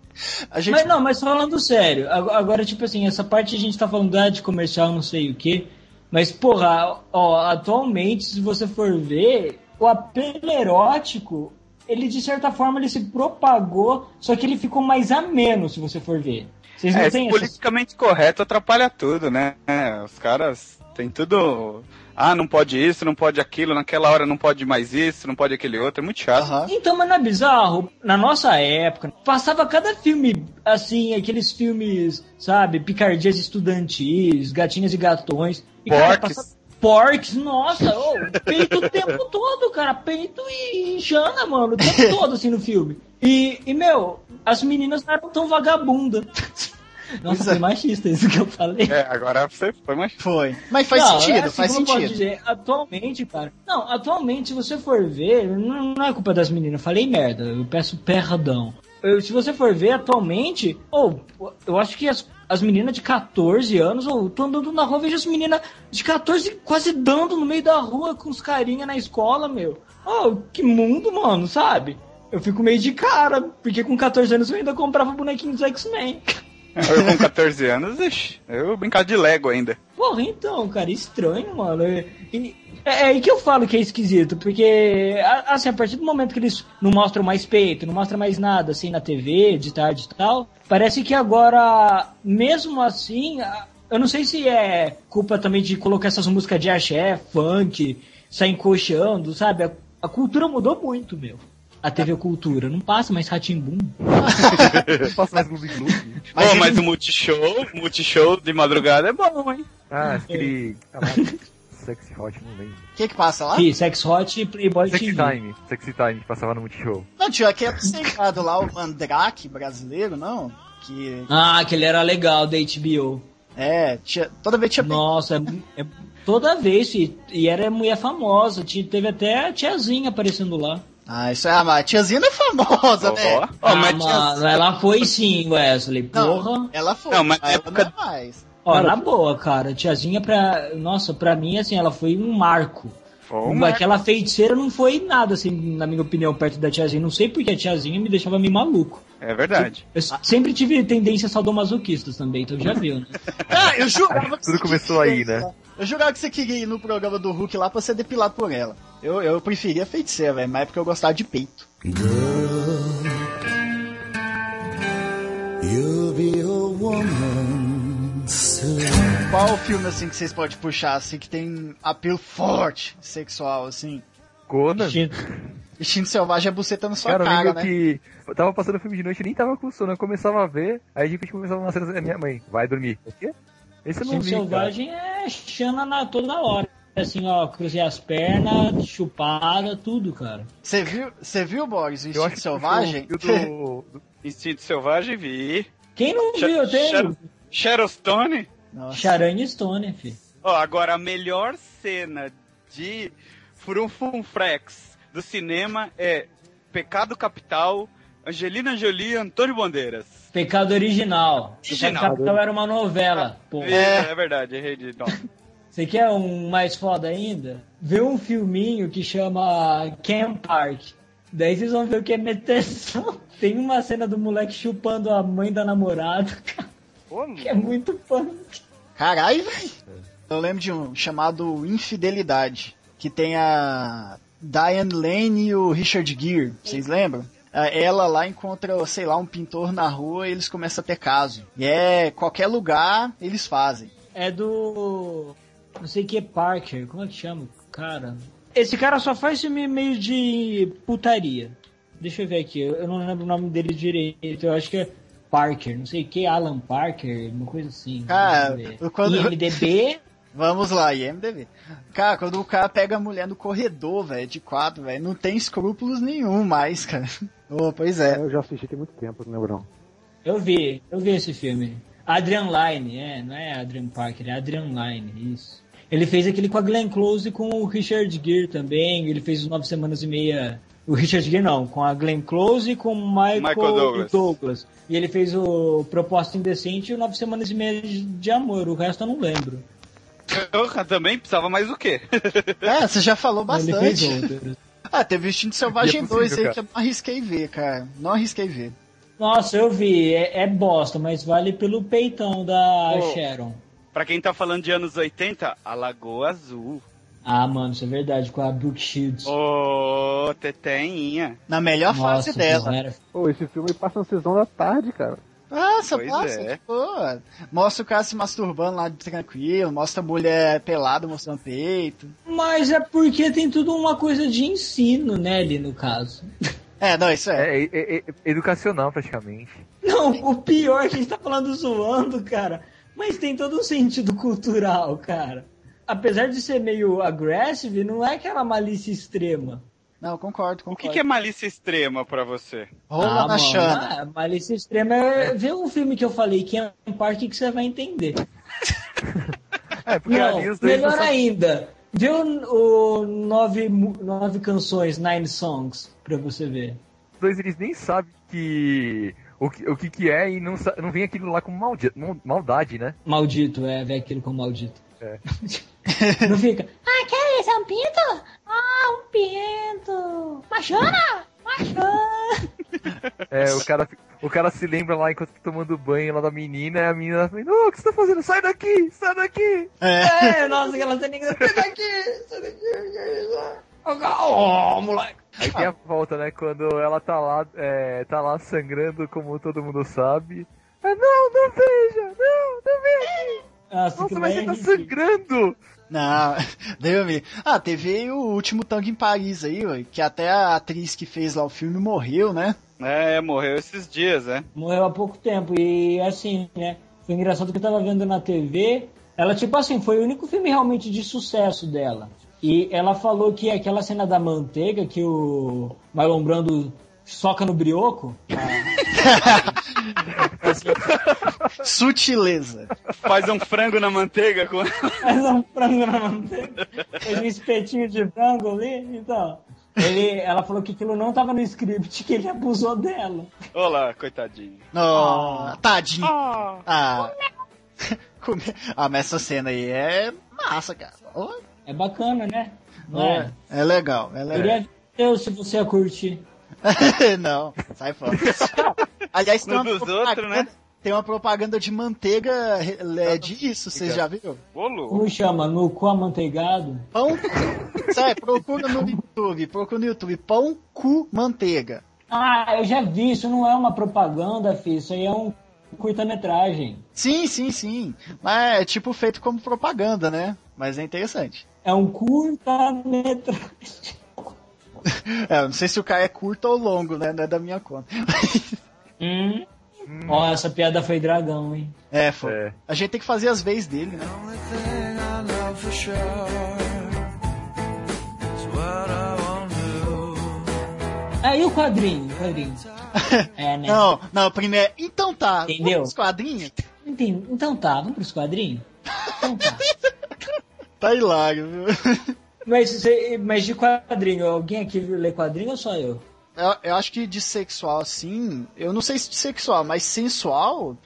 A gente... Mas não, mas falando sério, ag- agora, tipo assim, essa parte a gente tá falando ah, de comercial, não sei o que. Mas, porra, ó, atualmente, se você for ver, o apelo erótico, ele de certa forma ele se propagou, só que ele ficou mais ameno, se você for ver. Vocês não É, têm politicamente correto atrapalha tudo, né? É, os caras têm tudo. Ah, não pode isso, não pode aquilo, naquela hora não pode mais isso, não pode aquele outro. É muito chato. Aham. Então, mas não é bizarro? Na nossa época, passava cada filme, assim, aqueles filmes, sabe, picardias estudantis, gatinhas e gatões. E, cara, Porques. passa- Porques, nossa, ô, peito o tempo todo, cara, peito e jana, mano, o tempo todo, assim, no filme. E, e meu, as meninas não eram tão vagabundas. Nossa, Pois é. foi machista isso que eu falei. É, agora você foi mais. Foi. Mas faz Não, é sentido, assim, faz como eu posso sentido. dizer, atualmente, cara. Não, atualmente, se você for ver, não, não é culpa das meninas. Eu falei merda, eu peço perdão. Eu- se você for ver atualmente, ou eu acho que as, as meninas de 14 anos, ou tô andando na rua, vejo as meninas de 14 quase dando no meio da rua com os carinha na escola, meu. Oh, que mundo, mano, sabe? Eu fico meio de cara, porque com 14 anos eu ainda comprava bonequinho dos X-Men. Eu com 14 anos, ixi, eu brincava de Lego ainda. Porra, então, cara, estranho, mano. E- é, é aí que eu falo que é esquisito, porque, assim, a partir do momento que eles não mostram mais peito, não mostram mais nada, assim, na TV, de tarde e tal, parece que agora, mesmo assim, eu não sei se é culpa também de colocar essas músicas de axé, funk, sair encoxando, sabe? A cultura mudou muito, meu. A TV Cultura, não passa mais Ratimbum. Não passa mais Gloob Gloob. Mas ele- mas o Multishow, o Multishow de madrugada é bom, hein? Ah, aquele. Sexy Hot, não lembro. O que que passa lá? Que Sex Hot e Playboy Sexy TV. Time. Sexy Time que passava no Multishow. Não, tinha aquele seriado lá, o Mandrake brasileiro, não? Que. Ah, aquele era legal da HBO. É, tinha, toda vez tinha. Nossa, é- é- toda vez, fi, e era mulher famosa. ti- Teve até a tiazinha aparecendo lá. Ah, isso é. Ah, a tiazinha não é famosa, né? ó, ah, mas mano, ela foi sim, Wesley. Não, Porra. ela foi. Não, mas na ela época- não é mais. Ó, Cara, na boa, cara. Tiazinha pra. Nossa, pra mim, assim, ela foi um marco. Uma- Aquela feiticeira não foi nada, assim, na minha opinião, perto da tiazinha. Não sei porque a tiazinha me deixava meio maluco. É verdade. Eu s- sempre tive tendências sadomasoquistas também, então já viu, né? Ah, eu jurava que Tudo começou aí, né? Eu jurava que você queria ir no programa do Hulk lá pra ser depilado por ela. Eu, eu preferia feiticeira, velho, mas é porque eu gostava de peito. You'll be a woman soon. Qual o filme assim que vocês podem puxar assim que tem apelo forte sexual assim? Conan. Instinto- Instinto Selvagem é buceta na sua Cara, eu cara, né? que eu tava passando filme de noite e nem tava com sono. Eu começava a ver, aí de repente começava uma cena da minha mãe. Vai dormir. O quê? Esse eu não Instinto vi, cara. selvagem é chana na, toda hora. Assim, ó, cruzei as pernas, chupada, tudo, cara. Você viu, você viu, Boris, o Eu Instinto Selvagem? o do, do, Instinto Selvagem, vi. Quem não Sh- viu, eu tenho. Shadow- Stone. Charanha Stone, filho. Ó, agora a melhor cena de Frunfun Frex do cinema é Pecado Capital, Angelina Jolie e Antônio Bandeiras. Pecado original. Original. Pecado Capital era uma novela, pô. É, é verdade, errei de nome. Você quer um mais foda ainda? Vê um filminho que chama Camp Park. Daí vocês vão ver o que é meteção. Tem uma cena do moleque chupando a mãe da namorada, cara, que é muito punk. Caralho, velho. Eu lembro de um chamado Infidelidade, que tem a Diane Lane e o Richard Gere. Vocês lembram? Ah, Ela lá encontra, sei lá, um pintor na rua e eles começam a ter caso. E é qualquer lugar eles fazem. É do. Não sei o que, Parker. Como é que chama? Cara. Esse cara só faz filme meio de putaria. Deixa eu ver aqui, eu não lembro o nome dele direito. Eu acho que é Parker, não sei o que, Alan Parker, uma coisa assim. Cara, eu- quando- IMDB. Vamos lá, IMDB. Cara, quando o cara pega a mulher no corredor, velho, de quatro, velho, não tem escrúpulos nenhum mais, cara. Ô, pois é. Eu já assisti tem muito tempo, não lembro não. Eu vi, eu vi esse filme. Adrian Lyne, é, não é Adrian Parker, é Adrian Lyne, isso. Ele fez aquele com a Glenn Close e com o Richard Gere também. Ele fez os nove semanas e meia. O Richard Gere não, com a Glenn Close e com o Michael, Michael Douglas. Douglas. E ele fez o Proposta Indecente e o Nove Semanas e Meia de Amor. O resto eu não lembro. Eu também precisava mais o quê? É, você já falou bastante. Ah, teve Instinto Selvagem É possível, 2 aí cara. que eu não arrisquei ver, cara. Não arrisquei ver. Nossa, eu vi. É, é bosta, mas vale pelo peitão da Ô. Sharon. pra quem tá falando de anos 80, a Lagoa Azul. Ah, mano, isso é verdade, com a Brooke Shields. Ô, teteinha. Na melhor fase Nossa, dela. não era Pô, esse filme passa na sessão da tarde, cara. Passa, Pois passa. é. Pô, mostra o cara se masturbando lá tranquilo, mostra a mulher pelada mostrando peito. Mas é porque tem tudo uma coisa de ensino, né, ali no caso. É, não, isso é. É, é- é educacional praticamente. Não, o pior é que a gente tá falando zoando, cara. Mas tem todo um sentido cultural, cara. Apesar de ser meio aggressive, não é aquela malícia extrema. Não, concordo, O concordo. que, que é malícia extrema pra você? Rola Ah, na mano, chana. ah, malícia extrema é ver um filme que eu falei, que é um parque que você vai entender. É, porque Não, dois melhor são- ainda. Vê o, o nove, nove canções, Nine Songs, pra você ver. os dois eles nem sabem que o que, o que, que é e não, não vem aquilo lá com maldi- mal- maldade, né? Maldito, é, ver aquilo como maldito. É. Não fica. Ah, quer isso? É um pinto? Ah, um pinto. Machona? Machona. É, o cara, o cara se lembra lá enquanto tá tomando banho lá da menina, e a menina fala, "Ô, o que você tá fazendo? Sai daqui, sai daqui! É, nossa, aquela cena. Sai daqui, sai daqui. Oh, moleque. Aí tem a volta, né? Quando ela tá lá, é, tá lá sangrando, como todo mundo sabe. Ah, não, não veja! Não, não veja! Nossa, Nossa, que mas você tá merda. sangrando! Não, deu me. Ah, teve o último tango em Paris aí, ué, que até a atriz que fez lá o filme morreu, né? É, morreu esses dias, né? Morreu há pouco tempo e assim, né? Foi engraçado que eu tava vendo na TV. Ela, tipo assim, foi o único filme realmente de sucesso dela. E ela falou que aquela cena da manteiga que o Marlon Brando soca no brioco. Sutileza. Faz um frango na manteiga com. Faz um frango na manteiga. Fez um espetinho de frango ali. Então, ele, ela falou que aquilo não tava no script, que ele abusou dela. Olá, coitadinho. Não, tadinho. Ah. Come- ah, mas essa cena aí é massa, cara. Ó, É bacana, né? Não é, é? é legal, é legal. Queria ver se você ia curtir. não, sai fora. Aliás, tem uma, dos outros, né? tem uma propaganda de manteiga é, disso, vocês já viram? Ô, louco. Como chama? No cu amanteigado? Pão. Sai, procura no YouTube, procura no YouTube. Pão, cu, manteiga. Ah, eu já vi, isso não é uma propaganda, filho, isso aí é um curta-metragem. Sim, sim, sim. Mas é tipo feito como propaganda, né? Mas é interessante. É um curta-metragem. É, eu não sei se o cara é curto ou longo, né? Não é da minha conta. Hum. Ó, essa piada foi dragão, hein? É, foi. É. A gente tem que fazer as vezes dele, né? Aí o quadrinho, o quadrinho. É, né? Não, não, primeiro. Então tá. Entendeu? Vamos pros quadrinhos? Entendi. Então tá, vamos pros quadrinhos? Então tá. Tá hilário, viu? Mas, mas de quadrinho, alguém aqui lê quadrinho ou só eu? Eu, eu acho que de sexual, assim, eu não sei se de sexual, mas sensual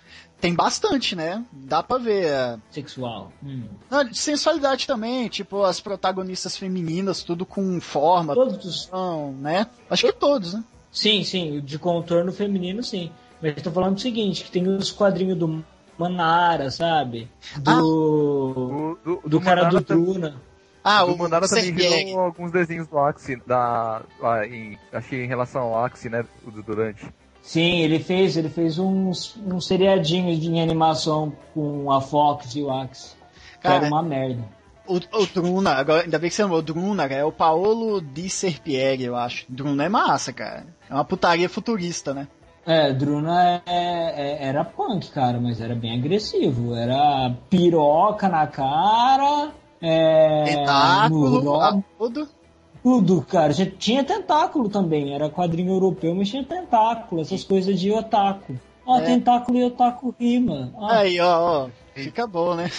tem bastante, né? Dá pra ver. é. Sexual. Hum. Não, de sensualidade também, tipo, as protagonistas femininas, tudo com forma, Todos os... não, né? Acho que todos, né? Sim, sim, de contorno feminino, sim. Mas eu tô falando o seguinte, que tem os quadrinhos do Manara, sabe? Do... Do, do, do cara Manara do tam- Druna. Ah, do Manara também Sergei. virou alguns desenhos do Axie, da, lá em, achei em relação ao Axie, né, do Durante. Sim, ele fez, ele fez uns, uns seriadinhos de animação com a Fox e o Axe. Que Cara, era uma merda. O, o Druna, agora, ainda bem que você lembrou, o Druna, cara, é o Paolo Di Serpieri, eu acho. Druna é massa, cara. É uma putaria futurista, né? É, Druna é- é- era punk, cara, mas era bem agressivo. Era piroca na cara, é, Tentáculo, a tudo. tudo, cara. Já tinha tentáculo também. Era quadrinho europeu, mas tinha tentáculo. Essas coisas de otaku. Ó, É. tentáculo e otaku rima. Ó, Aí, ó, ó, fica bom, né?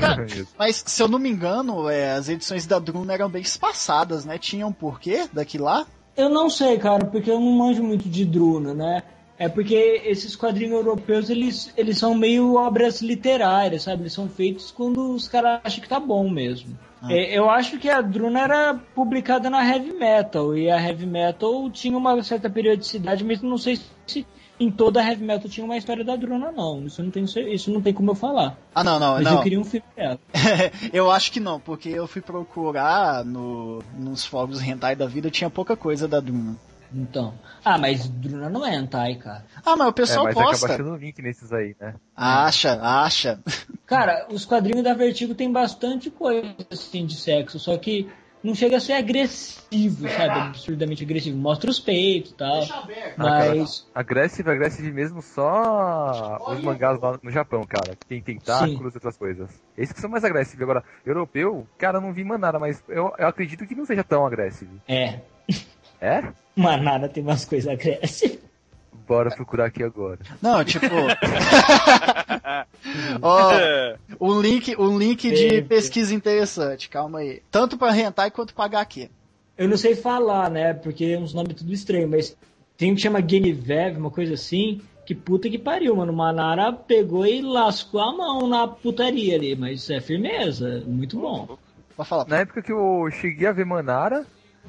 Cara, mas se eu não me engano, é, as edições da Druna eram bem espaçadas, né? Tinha um porquê daqui lá? Eu não sei, cara, porque eu não manjo muito de Druna, né? É porque esses quadrinhos europeus, eles, eles são meio obras literárias, sabe? Eles são feitos quando os caras acham que tá bom mesmo. É, eu acho que a Druna era publicada na Heavy Metal, e a Heavy Metal tinha uma certa periodicidade, mas não sei se em toda a Heavy Metal tinha uma história da Druna, não. Isso não tem, isso não tem como eu falar. Ah, não, não, Mas não. eu queria um filme dela. eu acho que não, porque eu fui procurar no, nos fóruns hentai da vida, tinha pouca coisa da Druna. Então. Ah, mas Druna não é hentai, cara. Ah, mas o É, pessoal mas acaba posta. achando o link nesses aí, né? Acha, acha. Cara, os quadrinhos da Vertigo tem bastante coisa assim de sexo, só que não chega a ser agressivo, sabe? Absurdamente agressivo. Mostra os peitos e tal. Mas. Agressive, agressive mesmo só os mangás lá no Japão, cara. Que tem tentáculos e outras coisas. Esses que são mais agressivos. Agora, europeu, cara, eu não vi Manara, mas eu, eu acredito que não seja tão agressivo. É. É? Manara tem umas coisas agressivas. Bora procurar aqui agora. Não, tipo. Ó, um link, um link de pesquisa interessante, calma aí. Tanto pra hentai quanto pra HQ. Eu não sei falar, né? Porque é uns nomes tudo estranho, mas tem um que chama Genevieve, uma coisa assim. Que puta que pariu, mano. Manara pegou e lascou a mão na putaria ali, mas é firmeza, muito bom. Pode falar. Na época que eu cheguei a ver Manara,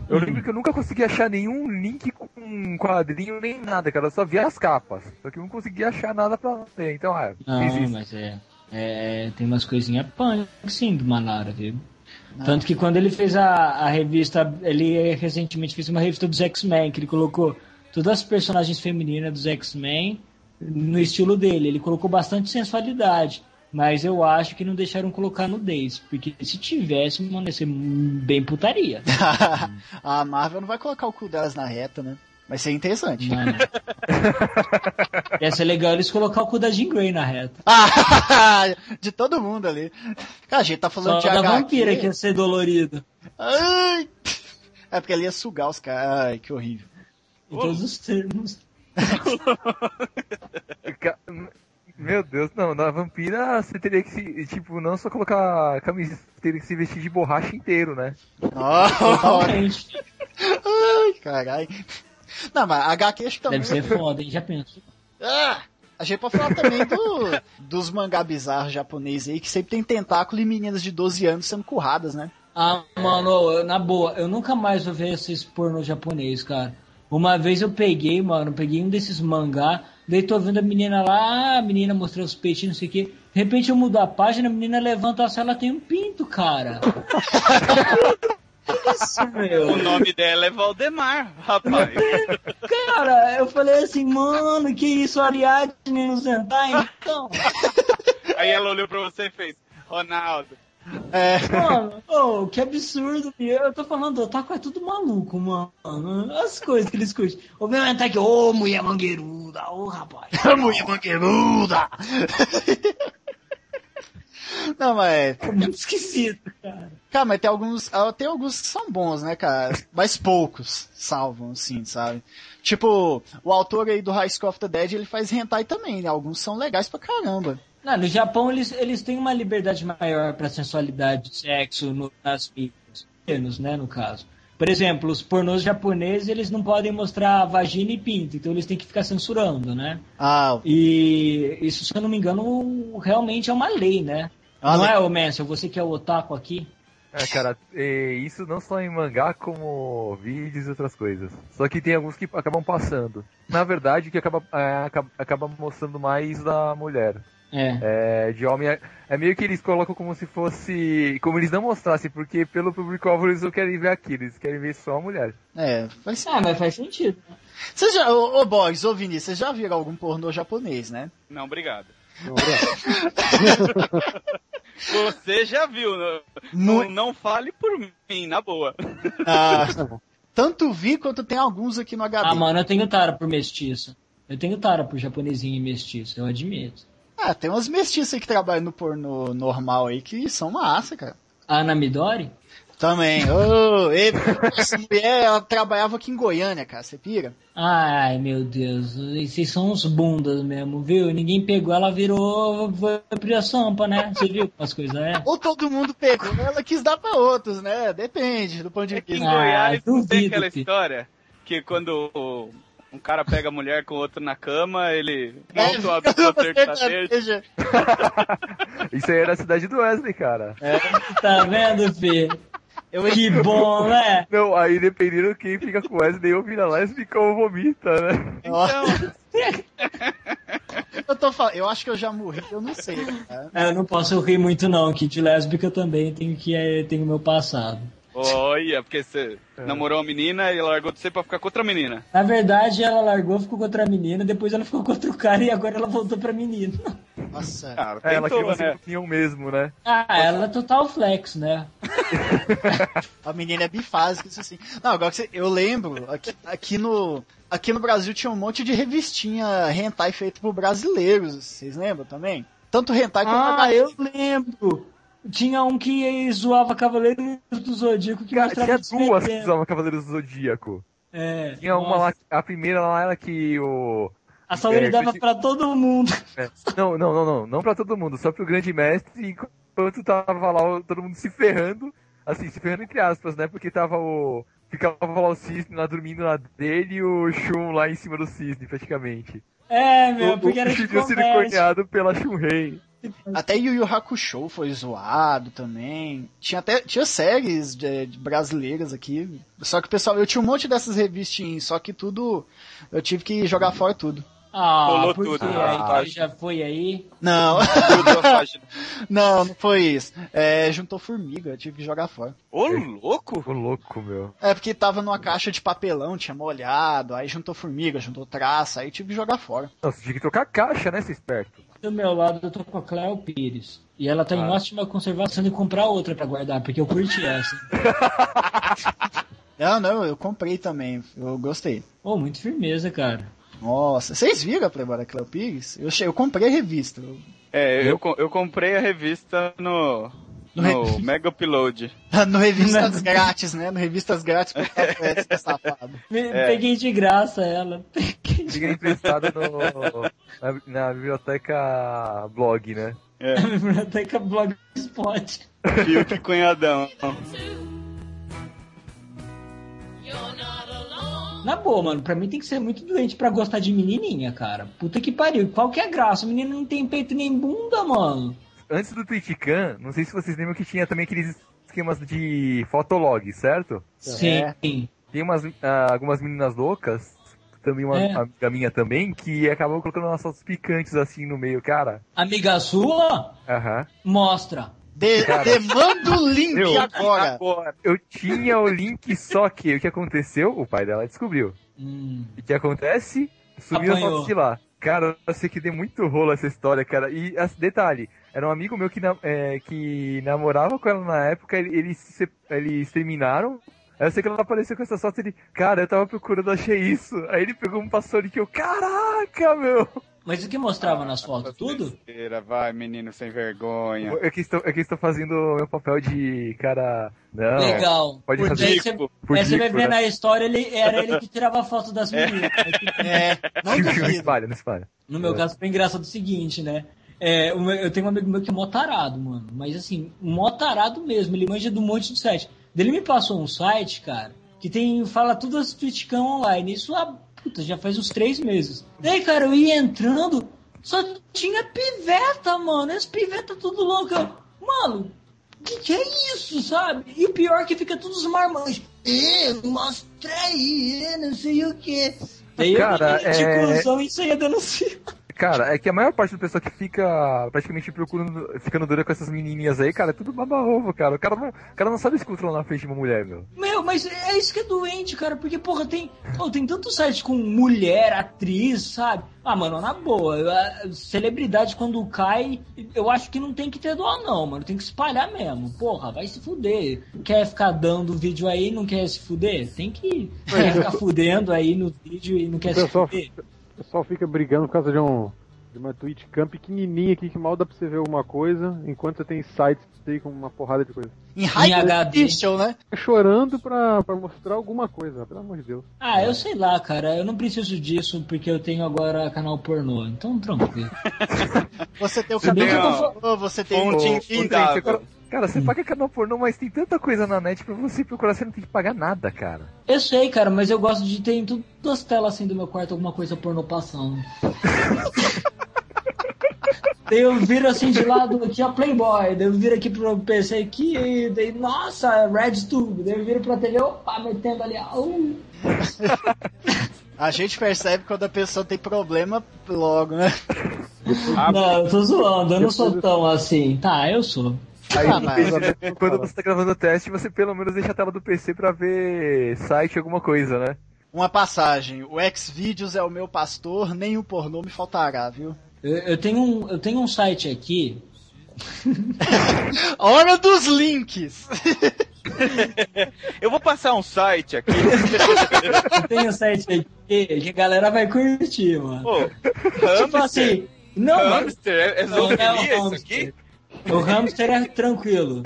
eu lembro que eu nunca consegui achar nenhum link com um quadrinho nem nada, cara. Eu só via as capas. Só que eu não conseguia achar nada pra ler. Então, ah, Não, fiz isso. mas é, é. Tem umas coisinhas punk, sim, do Manara, viu? Tanto que quando ele fez a, a revista, ele recentemente fez uma revista dos X-Men, que ele colocou todas as personagens femininas dos X-Men no estilo dele. Ele colocou bastante sensualidade. Mas eu acho que não deixaram colocar nudez. Porque se tivesse, mano, ia ser bem putaria. a Marvel não vai colocar o cu delas na reta, né? Vai ser interessante. Mano. Ia ser legal eles colocar o cu da Jean Grey na reta. Ah, de todo mundo ali. Cara, a gente tá falando Só de da HQ. vampira que ia ser dolorido. Ai! É porque ele ia sugar os caras. Ai, que horrível. Em todos os termos. Meu Deus, não, na vampira você teria que se, tipo, não só colocar camisa, você teria que se vestir de borracha inteiro, né? Nossa! Totalmente. Ai, caralho. Não, mas HQ acho que também. Deve ser foda, hein? Já pensou? Ah, a gente pode falar também do, dos mangá bizarros japoneses aí, que sempre tem tentáculo e meninas de 12 anos sendo curradas, né? Ah, mano, eu- na boa, eu nunca mais vou ver esses porno japonês, cara. Uma vez eu peguei, mano, peguei um desses mangá, daí tô vendo a menina lá, a menina mostrando os peitos, não sei o que. De repente eu mudo a página, a menina levanta a ela tem um pinto, cara. Que isso, O nome dela é Valdemar, rapaz. Cara, eu falei assim, mano, que isso, Ariadne no Sentai, então? Aí ela olhou pra você e fez, Ronaldo. É. Mano, oh, que absurdo. Eu tô falando, o Otaku é tudo maluco, mano. As coisas que eles curtem. O meu é que, ô, mulher mangueiruda, ô, rapaz. mulher mangueiruda! Não, mas. É muito esquisito, cara. Cara, mas tem alguns. ah, Tem alguns que são bons, né, cara? Mas poucos salvam, assim, sabe? Tipo, o autor aí do High School of the Dead, ele faz hentai também, né? Alguns são legais pra caramba. Não, no Japão eles, eles têm uma liberdade maior pra sensualidade, sexo no, nas mídias. Menos, né, no caso. Por exemplo, os pornôs japoneses, eles não podem mostrar vagina e pinto, então eles têm que ficar censurando, né? Ah, E isso, se eu não me engano, realmente é uma lei, né? Ah, não lei. é, ô Messi, você que é o otaku aqui? É, cara, é, isso não só em mangá, como vídeos e outras coisas. Só que tem alguns que acabam passando. Na verdade, que acaba, é, acaba, acaba mostrando mais da mulher. É. É, de homem, é, é meio que eles colocam como se fosse. Como eles não mostrassem, porque pelo público-alvo eles não querem ver aquilo, eles querem ver só a mulher. é, faz Ah, mas faz sentido. Vocês já, ô, ô Boris, ô Vinícius, vocês já viram algum pornô japonês, né? Não, obrigado. Não, obrigado. Você já viu, não, Mu- não, não fale por mim, na boa. Ah, tanto vi quanto tem alguns aqui no HD. Ah, mano, eu tenho tara por mestiço. Eu tenho tara por japonesinho e mestiço, eu admito. Ah, tem umas mestiças aí que trabalham no pornô normal aí que são massa, cara. A Ana Midori? Também. Ô, e- essa mulher, ela trabalhava aqui em Goiânia, cara, você pira? Ai, meu Deus, vocês são uns bundas mesmo, viu? Ninguém pegou, ela virou foi pra sampa, né? Você viu como as coisas é? Ou todo mundo pegou, ela quis dar pra outros, né? Depende do ponto de É que em vista. Ah, não tem duvido, aquela filho. história que quando um cara pega a mulher com outro na cama, ele É, monta uma dupla sertaneja. Isso aí era a cidade do Wesley, cara. Tá vendo, Fê? Eu, Que bom, né? Não, aí dependendo quem fica com o Wesley, ou vira lésbica ou vomita, né? Então, eu tô falando, eu acho que eu já morri, eu não sei. Cara. É, Eu não posso rir muito não, que de lésbica também tenho que é, tenho o meu passado. Olha, porque você namorou uma menina e largou de você pra ficar com outra menina. Na verdade, ela largou, ficou com outra menina, depois ela ficou com outro cara e agora ela voltou pra menina. Nossa. Cara, É, ela criou né? opinião mesmo, né? Ah, ela é total flex, né? A menina é bifásica, isso assim. Não, agora que você, eu lembro, aqui, aqui no. Aqui no Brasil tinha um monte de revistinha hentai feito por brasileiros, vocês lembram também? Tanto hentai quanto Ah, eu lembro. Tinha um que zoava Cavaleiros do Zodíaco que Cara, mostrava tinha duas que usavam Cavaleiros do Zodíaco. É, Tinha uma nossa. lá, a primeira lá era que o. A Saori É, dava pra todo mundo. É. Não, não, não, não. Não pra todo mundo, só pro grande mestre, enquanto tava lá todo mundo se ferrando. Assim, se ferrando entre aspas, né? Porque tava o. Ficava lá o cisne lá dormindo na dele e o Shun lá em cima do cisne, praticamente. É, meu, o porque era o de comédia. corneado pela Shun-Rei. Até Yu Yu Hakusho foi zoado também. Tinha até tinha séries de, de brasileiras aqui. Só que, pessoal, eu tinha um monte dessas revistinhas, só que tudo. Eu tive que jogar fora tudo. Ah, Rolou por tudo. quê? Ah, Aí já foi aí. Não, página. não, não foi isso. É, juntou formiga, eu tive que jogar fora. Ô, louco! Ô, louco, meu. É porque tava numa caixa de papelão, tinha molhado, aí juntou formiga, juntou traça, aí tive que jogar fora. Nossa, tinha que trocar a caixa, né, seu esperto? Do meu lado eu tô com a Cléo Pires. E ela tá em Ah. ótima conservação de comprar outra pra guardar, porque eu curti essa. Não, não, eu comprei também, eu gostei. Pô, muito firmeza, cara. Nossa, vocês viram a Playboy da Cleo Pires? Eu, che- eu comprei a revista. Eu- É, eu, eu comprei a revista no, No no re- Mega Upload. no Revistas Grátis, né? No Revistas Grátis, causa desse safado. É. Peguei de graça ela. Peguei de emprestado no, na, na biblioteca blog, né? É, biblioteca Blogspot. Fiuk Cunhadão. Na boa, mano, pra mim tem que ser muito doente pra gostar de menininha, cara. Puta que pariu. Qual que é a graça? O menino não tem peito nem bunda, mano. Antes do Twitchcan, não sei se vocês lembram que tinha também aqueles esquemas de fotolog, certo? Sim. Tem umas, ah, algumas meninas loucas, também uma É. amiga minha também, que acabam colocando umas fotos picantes assim no meio, cara. Amiga sua? Aham. Mostra. De, demanda o link Meu, agora. Agora. Eu tinha o link, só que o que aconteceu, o pai dela descobriu. Hum. E o que acontece? Sumiu as fotos de lá. Cara, eu sei que deu muito rolo essa história, cara. E as- detalhe, era um amigo meu que, na- é, que namorava com ela na época, ele- eles, se- eles terminaram. Aí eu sei que ela apareceu com essa foto e ele, cara, eu tava procurando, achei isso. Aí ele pegou um passou que eu, caraca, meu! Mas o que mostrava nas fotos? Tudo? Besteira, Vai, menino sem vergonha. Eu que estou, eu que estou fazendo o meu papel de cara. Não. Legal. Pode Porque fazer aí isso. você, Por você vai ver né? na história, ele, era ele que tirava foto das meninas. É, não Não espalha, não espalha. No meu caso foi engraçado o seguinte, né? É, eu tenho um amigo meu que é mó tarado, mano. Mas assim, mó tarado mesmo. Ele manja de um monte de site. Ele me passou um site, cara, que tem fala tudo as Twitchcam online. Isso há, puta, já faz uns três meses. Daí, cara, eu ia entrando, só tinha piveta, mano. As piveta tudo louca. Mano, que que é isso, sabe? E o pior é que fica todos os marmanjos. É, mostra aí, é, não sei o que. Daí Cara, eu de é- isso aí ia denunciar. Cara, é que a maior parte do pessoal que fica praticamente procurando, ficando dura com essas menininhas aí, cara, é tudo baba-ovo, cara. O cara, não, o cara não sabe se controlar na frente de uma mulher, meu. Meu, mas é isso que é doente, cara, porque, porra, tem, pô, tem tantos sites com mulher, atriz, sabe? Ah, mano, na boa, a celebridade quando cai, eu acho que não tem que ter dó, não, mano, tem que espalhar mesmo. Porra, vai se fuder. Quer ficar dando vídeo aí não quer se fuder? Tem que quer ficar fudendo aí no vídeo e não quer O se pessoal, fuder. O pessoal fica brigando por causa de um de uma Twitch Cam pequenininha aqui que mal dá pra você ver alguma coisa, enquanto você tem sites aí com uma porrada de coisa. Em high HD. definition, né? Fica chorando pra, pra mostrar alguma coisa, pelo amor de Deus. Ah, eu sei lá, cara, eu não preciso disso porque eu tenho agora canal pornô, então tranquilo. Você tem o canal que pornô, você tem o... Infindável. Cara, você paga canal pornô, mas tem tanta coisa na net pra você procurar, você não tem que pagar nada, cara. Eu sei, cara, mas eu gosto de ter em todas as telas assim do meu quarto alguma coisa pornô passando. daí eu viro assim de lado aqui a Playboy, daí eu viro aqui pro PC aqui, e daí, nossa, RedTube, daí eu viro pra TV, opa, metendo ali, au. A gente percebe quando a pessoa tem problema logo, né? Não, eu tô zoando, eu não sou tão assim. Tá, eu sou. Aí, Ah, mas- quando você tá gravando o teste, você pelo menos deixa a tela do PC pra ver site, alguma coisa, né? Uma passagem. O Xvideos é o meu pastor, nem o pornô me faltará, viu? Eu, eu tenho um, eu tenho um site aqui. Hora dos links! Eu vou passar um site aqui. Eu tenho um site aqui que a galera vai curtir, mano. Pô, Tipo assim, não, hamster, é, é é zoofilia isso aqui? O hamster é tranquilo.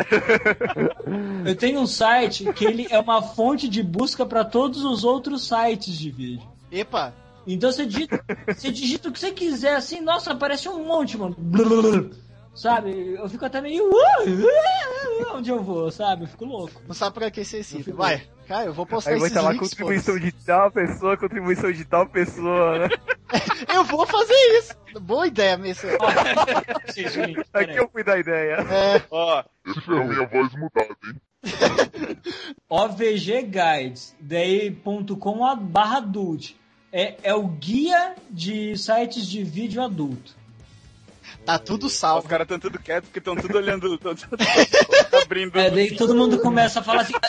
Eu tenho um site que ele é uma fonte de busca para todos os outros sites de vídeo. Epa! Então você digita, você digita o que você quiser, assim, nossa, aparece um monte, mano. Blur, Sabe? Eu fico até meio. "Uh, Onde eu vou, sabe? Eu fico louco. Não sabe pra que ser esse. Vai, cara, eu vou postar Aí vai estar lá links, contribuição foda-se. de tal pessoa, contribuição de tal pessoa, né? Eu vou fazer isso! Boa ideia, mesmo. Aqui eu fui da ideia. É, Ó, Esse foi a minha voz mudada, hein? OVG Guides, daí.com barra adult. É, é o guia de sites de vídeo adulto. Tá tudo os salvo. caras estão tudo quietos porque estão tudo olhando, tão tudo abrindo. É, daí todo mundo começa a falar assim.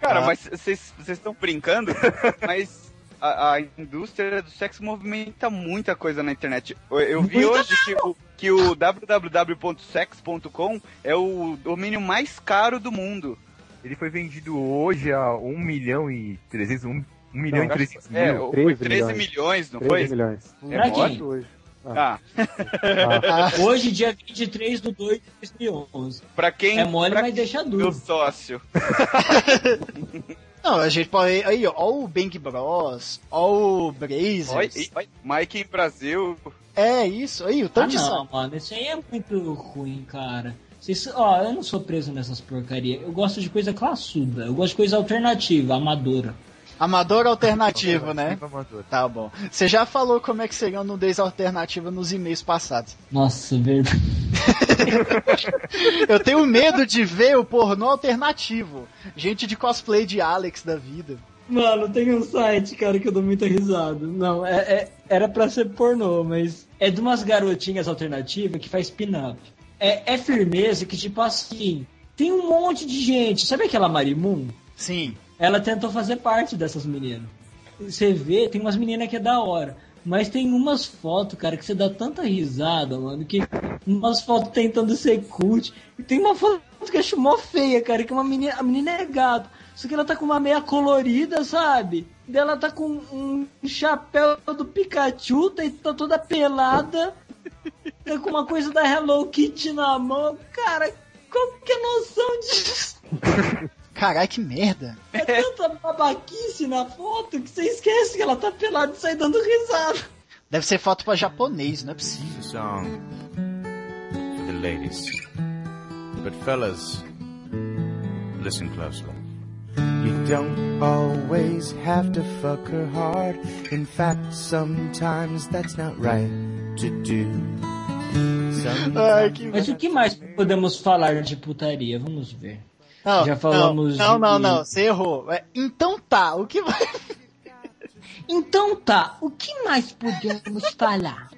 Cara, Ah. mas vocês estão brincando, mas a, a indústria do sexo movimenta muita coisa na internet. Eu, eu vi hoje que o, que o www.sex.com é o domínio mais caro do mundo. Ele foi vendido hoje a 1 milhão e 300, 1, 1 milhão Não, e 300 mil. É, foi 13 13 milhões. milhões, não 13 foi? milhões. É mole? Hoje. Ah, Ah, Hoje, dia 23 do 2 de 2011. pra quem. É mole, pra mas deixa meu duro. sócio. não, a gente pode. Aí, ó, ó o Bang Bros, ó o Brazers. Oi, oi, Mike em Brasil. É isso, aí, o Ah, tanto de não, mano, isso aí é muito ruim, cara. Vocês, ó, eu não sou preso nessas porcarias. Eu gosto de coisa classuda. Eu gosto de coisa alternativa, amadora. Amador alternativo, né? Amador. Tá bom. Você já falou como é que seria uma nudez alternativa nos e-mails passados. Nossa, verdade. Eu tenho medo de ver o pornô alternativo. Gente de cosplay de Alex da vida. Mano, tem um site, cara, que eu dou muita risada. Não, é, é- era pra ser pornô, mas é de umas garotinhas alternativas que faz pin-up. É, é firmeza que, tipo assim, tem um monte de gente. Sabe aquela Marimun? Sim. Ela tentou fazer parte dessas meninas. Você vê, tem umas meninas que é da hora. Mas tem umas fotos, cara, que você dá tanta risada, mano, que umas fotos tentando ser cult. E tem uma foto que eu acho mó feia, cara, que uma menina, a menina é gato. Só que ela tá com uma meia colorida, sabe? Daí ela tá com um chapéu do Pikachu, tá, tá toda pelada. Tá com uma coisa da Hello Kitty na mão. Cara, qual que é a noção disso? Carai, que merda. É tanta babaquice na foto que você esquece que ela tá pelada e sai dando risada. Deve ser foto pra japonês, não é possível. song for the ladies. But fellas, listen closely. You don't always have to fuck her hard. In fact, sometimes that's not right to do. Ai, que Mas o que mais podemos falar de putaria? Vamos ver. Não, Já falamos Não, não, de- não, não, você errou. É, então tá, o que vai. Então tá, o que mais podemos falar?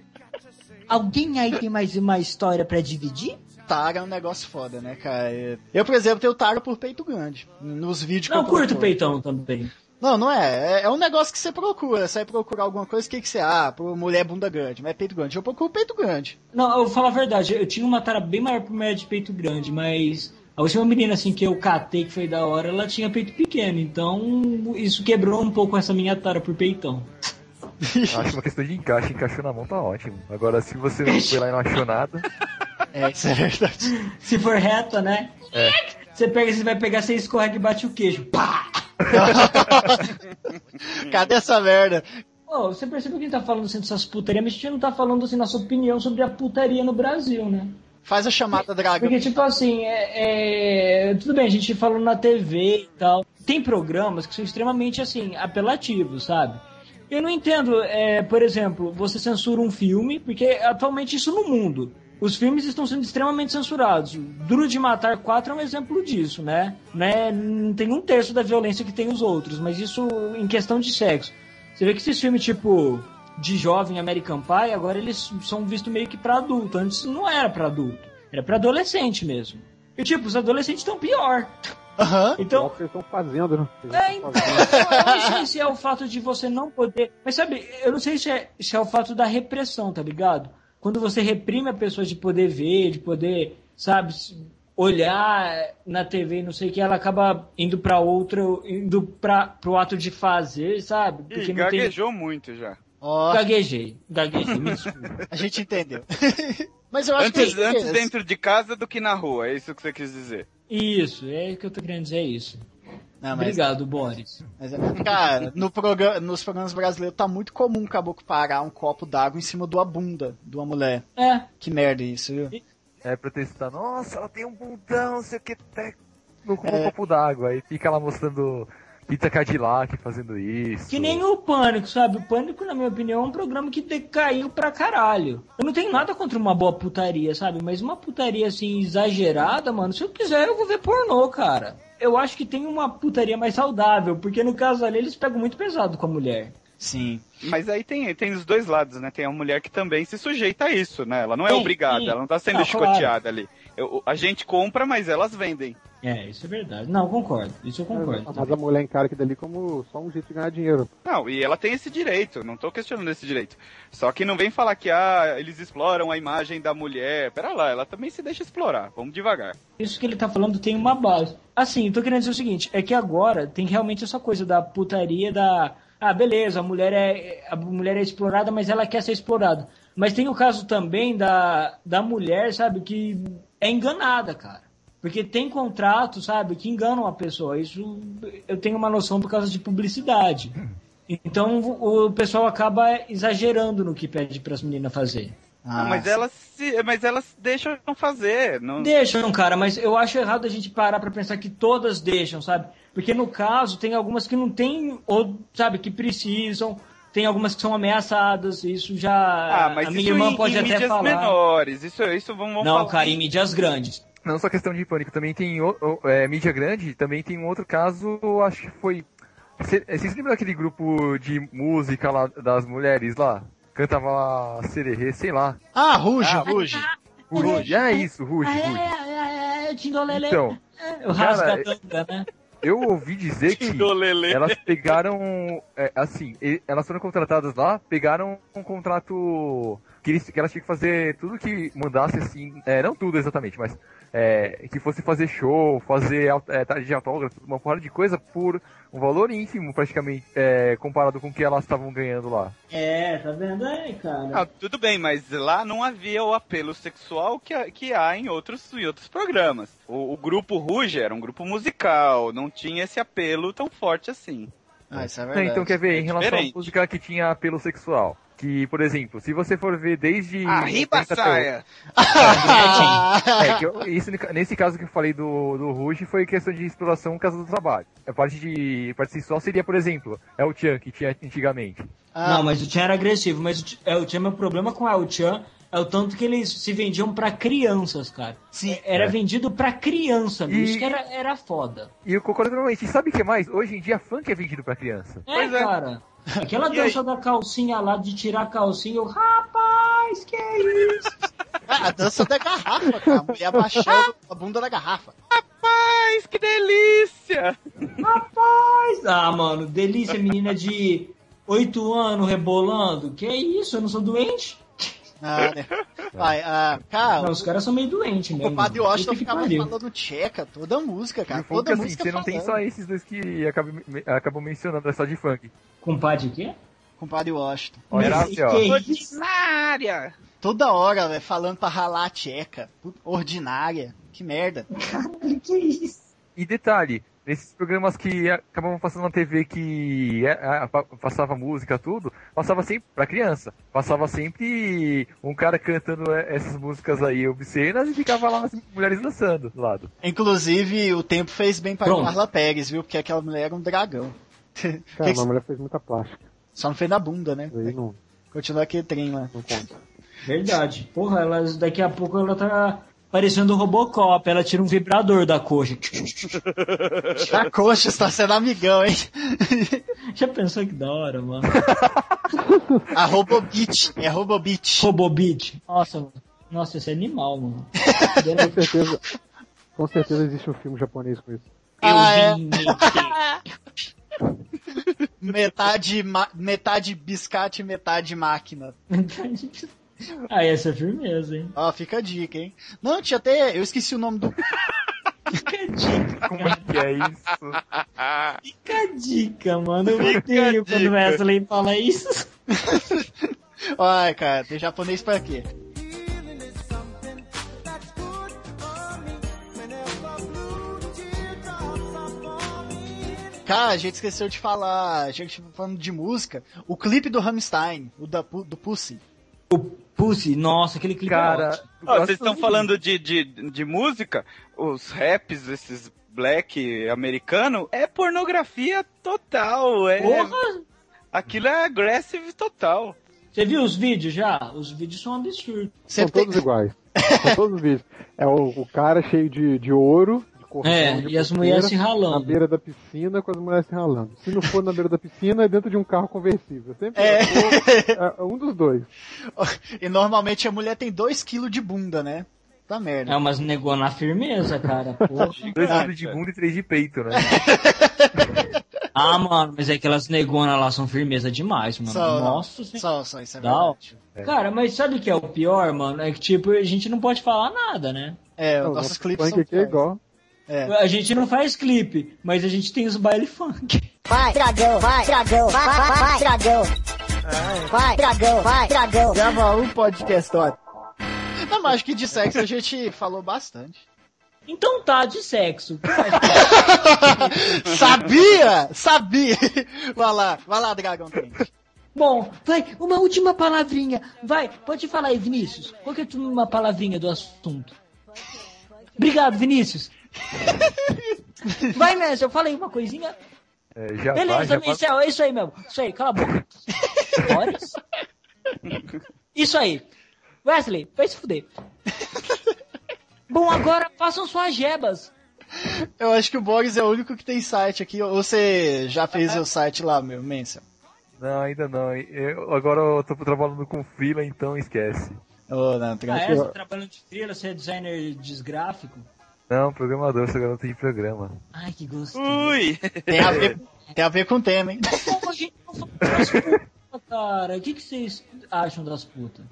Alguém aí tem mais uma história pra dividir? Tara é um negócio foda, né, cara? É- Eu, por exemplo, tenho Tara por peito grande. Nos vídeos que Não, eu curto procuro. peitão também. Não, não é. É, é um negócio que você procura. Você vai procurar alguma coisa, o que, que você. Ah, por mulher bunda grande, mas é peito grande. Eu procuro peito grande. Não, eu vou falar a verdade, eu tinha uma tara bem maior pra mulher de peito grande, mas a última menina assim que eu catei que foi da hora, ela tinha peito pequeno, então isso quebrou um pouco essa minha tara por peitão. Acho uma questão de encaixe, encaixou na mão tá ótimo. Agora, se você não foi lá e não achou nada, É, isso é verdade. Se for reta, né? É. Você pega, você vai pegar, você escorrega e bate o queijo. Pá! Cadê essa merda? Ô, você percebeu que a gente tá falando assim dessas putarias, mas a gente não tá falando assim nossa opinião sobre a putaria no Brasil, né? Faz a chamada dragão. Porque, tipo assim, é, é, tudo bem, a gente falou na TV e tal. Tem programas que são extremamente, assim, apelativos, sabe? Eu não entendo, é, por exemplo, você censura um filme, porque atualmente isso no mundo. Os filmes estão sendo extremamente censurados. Duro de Matar 4 é um exemplo disso, né? Não, é, não tem um terço da violência que tem os outros, mas isso em questão de sexo. Você vê que esses filmes, tipo, de jovem American Pie, agora eles são vistos meio que pra adulto. Antes não era pra adulto, era pra adolescente mesmo. E tipo, os adolescentes estão pior. Aham. É Então, o que vocês estão fazendo, né? Vocês é, estão então, fazendo. eu não sei se é o fato de você não poder. Mas sabe, eu não sei se é, se é o fato da repressão, tá ligado? Quando você reprime a pessoa de poder ver, de poder, sabe, olhar na TV, e não sei o que, ela acaba indo pra outra, indo pra, pro ato de fazer, sabe? Ih, Porque não tem. gaguejou muito já. Ó, Gaguejei, gaguejei, me desculpa. a gente entendeu. Mas eu acho Antes, que. antes dentro de casa do que na rua, é isso que você quis dizer. Isso, é o que eu tô querendo dizer, é isso. Não, mas, Obrigado, Boris. mas, cara, no programa, nos programas brasileiros tá muito comum o caboclo parar um copo d'água em cima de uma bunda de uma mulher. É, Que merda isso, viu? é protestar, nossa, ela tem um bundão, não sei o que, tá no É. um copo d'água. Aí fica lá mostrando Pita Cadillac fazendo isso. Que nem o Pânico, sabe? O Pânico, na minha opinião, é um programa que decaiu pra caralho. Eu não tenho nada contra uma boa putaria, sabe? Mas uma putaria assim, exagerada, mano, se eu quiser, eu vou ver pornô, cara. Eu acho que tem uma putaria mais saudável, porque no caso ali eles pegam muito pesado com a mulher. Sim. Mas aí tem, tem os dois lados, né? Tem a mulher que também se sujeita a isso, né? Ela não é Sim, obrigada, sim. ela não tá sendo Não, chicoteada ali. Eu- a gente compra, mas elas vendem. É, isso é verdade. Não, concordo. Isso eu concordo. Mas a mulher encara aquilo dali como só um jeito de ganhar dinheiro. Não, e ela tem esse direito, não tô questionando esse direito. Só que não vem falar que ah, eles exploram a imagem da mulher. Pera lá, ela também se deixa explorar. Vamos devagar. Isso que ele tá falando tem uma base. Assim, eu tô querendo dizer o seguinte, é que agora tem realmente essa coisa da putaria da. Ah, beleza, a mulher é, a mulher é explorada, mas ela quer ser explorada. Mas tem o caso também da, da mulher, sabe, que é enganada, cara. Porque tem contratos, sabe, que enganam a pessoa. Isso eu tenho uma noção por causa de publicidade. Então o pessoal acaba exagerando no que pede para as meninas fazer. Ah, mas elas se, mas elas deixam fazer. Não... Deixam, cara, mas eu acho errado a gente parar pra pensar que todas deixam, sabe? Porque no caso, tem algumas que não tem, ou, sabe, que precisam, tem algumas que são ameaçadas, isso já. Ah, mas a isso minha irmã em, pode em até mídias falar. menores. Isso, isso vamos, vamos Não, falar. cara, em mídias grandes. Não só questão de pânico, também tem o, o- é, mídia grande, também tem um outro caso, acho que foi. É, Vocês lembram daquele grupo de música lá das mulheres lá? Cantava lá sererê, sei lá. Ah, Ruge, Ruge. Ruge, é isso, Ruge, Ruge. é, é, Tindolele. Então, É, o rasgatanga, né? Eu ouvi dizer que elas pegaram, é, assim, elas foram contratadas lá, pegaram um contrato que, eles, que elas tinham que fazer tudo que mandasse, assim, é, não tudo exatamente, mas é, que fosse fazer show, fazer é, tarde de autógrafo, uma porrada de coisa por um valor ínfimo, praticamente, é, comparado com o que elas estavam ganhando lá. É, tá vendo aí, cara? Ah, tudo bem, mas lá não havia o apelo sexual que, há- que há em outros, em outros programas. O, o grupo Ruge era um grupo musical, não tinha esse apelo tão forte assim. Ah, isso é Então, verdade. então quer ver, em relação à música que tinha apelo sexual. Que, por exemplo, se você for ver desde. Arriba 80 até saia! É, que eu- isso, nesse caso que eu falei do, do Rush foi questão de exploração casa do trabalho. A parte de parte sexual seria, por exemplo, é o Chan que tinha antigamente. Ah, Não, mas o Chan era agressivo, mas o é, o Chan, meu problema com o Chan é o tanto que eles se vendiam pra crianças, cara. Sim. Era É. vendido pra criança. E- Isso que era, era foda. E eu concordo totalmente. E sabe o que mais? Hoje em dia, funk é vendido pra criança. É, Pois é. cara. Aquela E dança da calcinha lá, de tirar a calcinha, eu, rapaz, que é isso? Ah, a dança da garrafa, cara. A mulher abaixando a bunda da garrafa. Rapaz, que delícia! Rapaz! Ah, mano, delícia, menina de 8 anos rebolando. Que é isso? Eu não sou doente? Ah, né? Vai, ah, cara, Não, os caras são meio doentes o mesmo. padre Washington ficava falando tcheca, toda música, cara. o funk, Toda assim, música você não tem falando. só esses dois que acabam mencionando, é só de funk. Compadre o quê? Com o padre Washington. Olha, Mas assim, que? Ordinária! Toda hora, velho, falando pra ralar a tcheca. Ordinária. Que merda. Que isso? E detalhe, nesses programas que acabavam passando na TV que é, é, pa- passava música, tudo, passava sempre pra criança. Passava sempre um cara cantando é, essas músicas aí obscenas e ficava lá as mulheres dançando do lado. Inclusive, o tempo fez bem pra Pronto. Carla Pérez, viu? Porque aquela mulher era um dragão. Cara, Que que- uma mulher fez muita plástica. Só não fez na bunda, né? Aí não, Continua aquele trem lá. não conta. Verdade. Porra, ela, daqui a pouco ela tá parecendo o Robocop. Ela tira um vibrador da coxa. A coxa está sendo amigão, hein? Já pensou que da hora, mano? A Robobit. É Robobit. Robobit. Nossa, mano. Nossa, esse é animal, mano. Com certeza, com certeza existe um filme japonês com isso. Ah, é. Eu vim meter. Metade, ma- metade biscate máquina. Ah, essa é firmeza, hein? Ó, fica a dica, hein? Não, tinha até. Eu esqueci o nome do. Fica a dica, Como é que é isso? fica a dica, mano. Eu odeio quando o Wesley fala isso. Ai, cara, tem japonês pra quê? Cara, a gente esqueceu de falar, a gente falando de música, o clipe do Rammstein, o da, do Pussy. O Pussy, nossa, aquele clipe é Cara, Ó, gosto vocês estão falando de, de, de música, os raps, esses black americano, é pornografia total. É, Porra! Aquilo é aggressive total. Você viu os vídeos já? Os vídeos são absurdos. São Sempre tem- todos iguais. São todos os vídeos. É o, o cara cheio de, de ouro, cordão, É, e as mulheres se Na ralando. beira da piscina com as mulheres se ralando. Se não for na beira da piscina, é dentro de um carro conversível. Sempre É. é um dos dois. E normalmente a mulher tem 2kg de bunda, né? Tá merda. É umas negou na firmeza, cara. Porra. Dois Ah, quilos de bunda e três de peito, né? Ah, mano, mas é que elas negonas lá são firmeza demais, mano. Só, Nossa só, só, isso é verdade. Cara, mas sabe o que é o pior, mano? É que, tipo, a gente não pode falar nada, né? É, Não, os nossos nosso clipes são aqui é igual. É. A gente não faz clipe, mas a gente tem os baile funk. Vai, dragão, vai, dragão, vai, vai, vai, dragão. Vai, dragão, vai, dragão. Grava um podcast, ó. Não, mas acho que de sexo a gente falou bastante. Então tá, de sexo. sabia! Sabia! Vai lá, vai lá, dragão. Bom, vai, uma última palavrinha. Vai, pode falar aí, Vinícius. Qual que é uma palavrinha do assunto? Obrigado, Vinícius. Vai, Messi, eu falei uma coisinha. É, já Beleza, vai, já vai. Michel, é isso aí mesmo. Isso aí, cala a boca. Boris? Isso aí. Wesley, vai se fuder. Bom, agora façam suas jebas. Eu acho que o Boris é o único que tem site aqui. Ou você já fez o site lá, meu, Mensa? Não, ainda não. Eu, agora eu tô trabalhando com freela, então esquece. Ô, não, Ah, tranquilo. é? Você tá trabalhando de trilha, você é designer desgráfico? Não, programador, sou garoto de programa. Ai, que gostoso. Ui! Tem a ver, tem a ver com o tema, hein? Pô, a gente não falou das putas, cara. O que, que vocês acham das putas?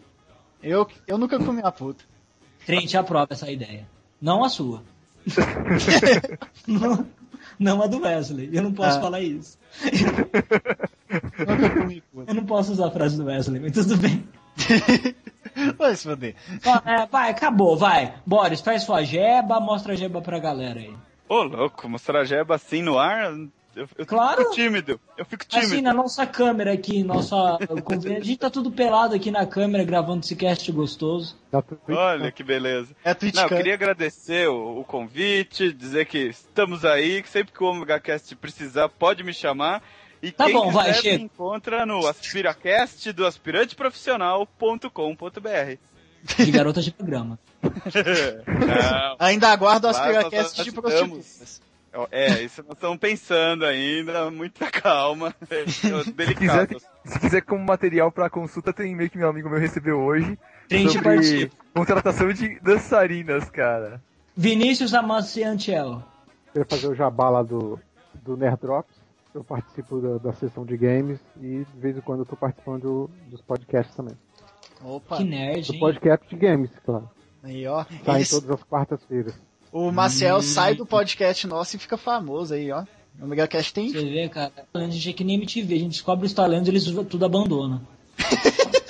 Eu, eu nunca comi uma puta. Trent aprova essa ideia. Não a sua. não, não a do Wesley. Eu não posso Ah. falar isso. Nunca comi puta. Eu não posso usar a frase do Wesley, mas tudo bem. Vai se foder. É, vai, acabou, vai. Boris, faz sua jeba, mostra a jeba pra galera aí. Ô, louco, mostrar jeba assim no ar, Eu, eu Claro. fico tímido. Eu fico tímido. Assim, na nossa câmera aqui, nossa. A gente tá tudo pelado aqui na câmera gravando esse cast gostoso. Tá? Olha que beleza. É Não, eu queria agradecer o, o convite, dizer que estamos aí, que sempre que o Omega Cast precisar, pode me chamar. E Tá quem bom, quiser vai, me chega. encontra no aspiracast do aspiranteprofissional.com.br. De garotas de programa. Não, Ainda aguardo o Aspiracast de prostitutas. é, isso nós estamos pensando ainda, muita calma. É Se delicado. quiser, se quiser como material pra consulta, tem e-mail que meu amigo meu recebeu hoje. Trente sobre contratação de dançarinas, cara. Vinícius Amaciantiel. Queria fazer o jabá lá do, do Nerd Drops. Eu participo da, da sessão de games e de vez em quando eu tô participando do- dos podcasts também. Opa, Que nerd, Do podcast de games, claro. aí ó. Sai Ele- todas as quartas-feiras. O Marcel sai do podcast nosso e fica famoso aí, ó. O Megacast tem. Você vê, cara. A gente é que nem MTV. A gente descobre os talentos e eles tudo abandonam.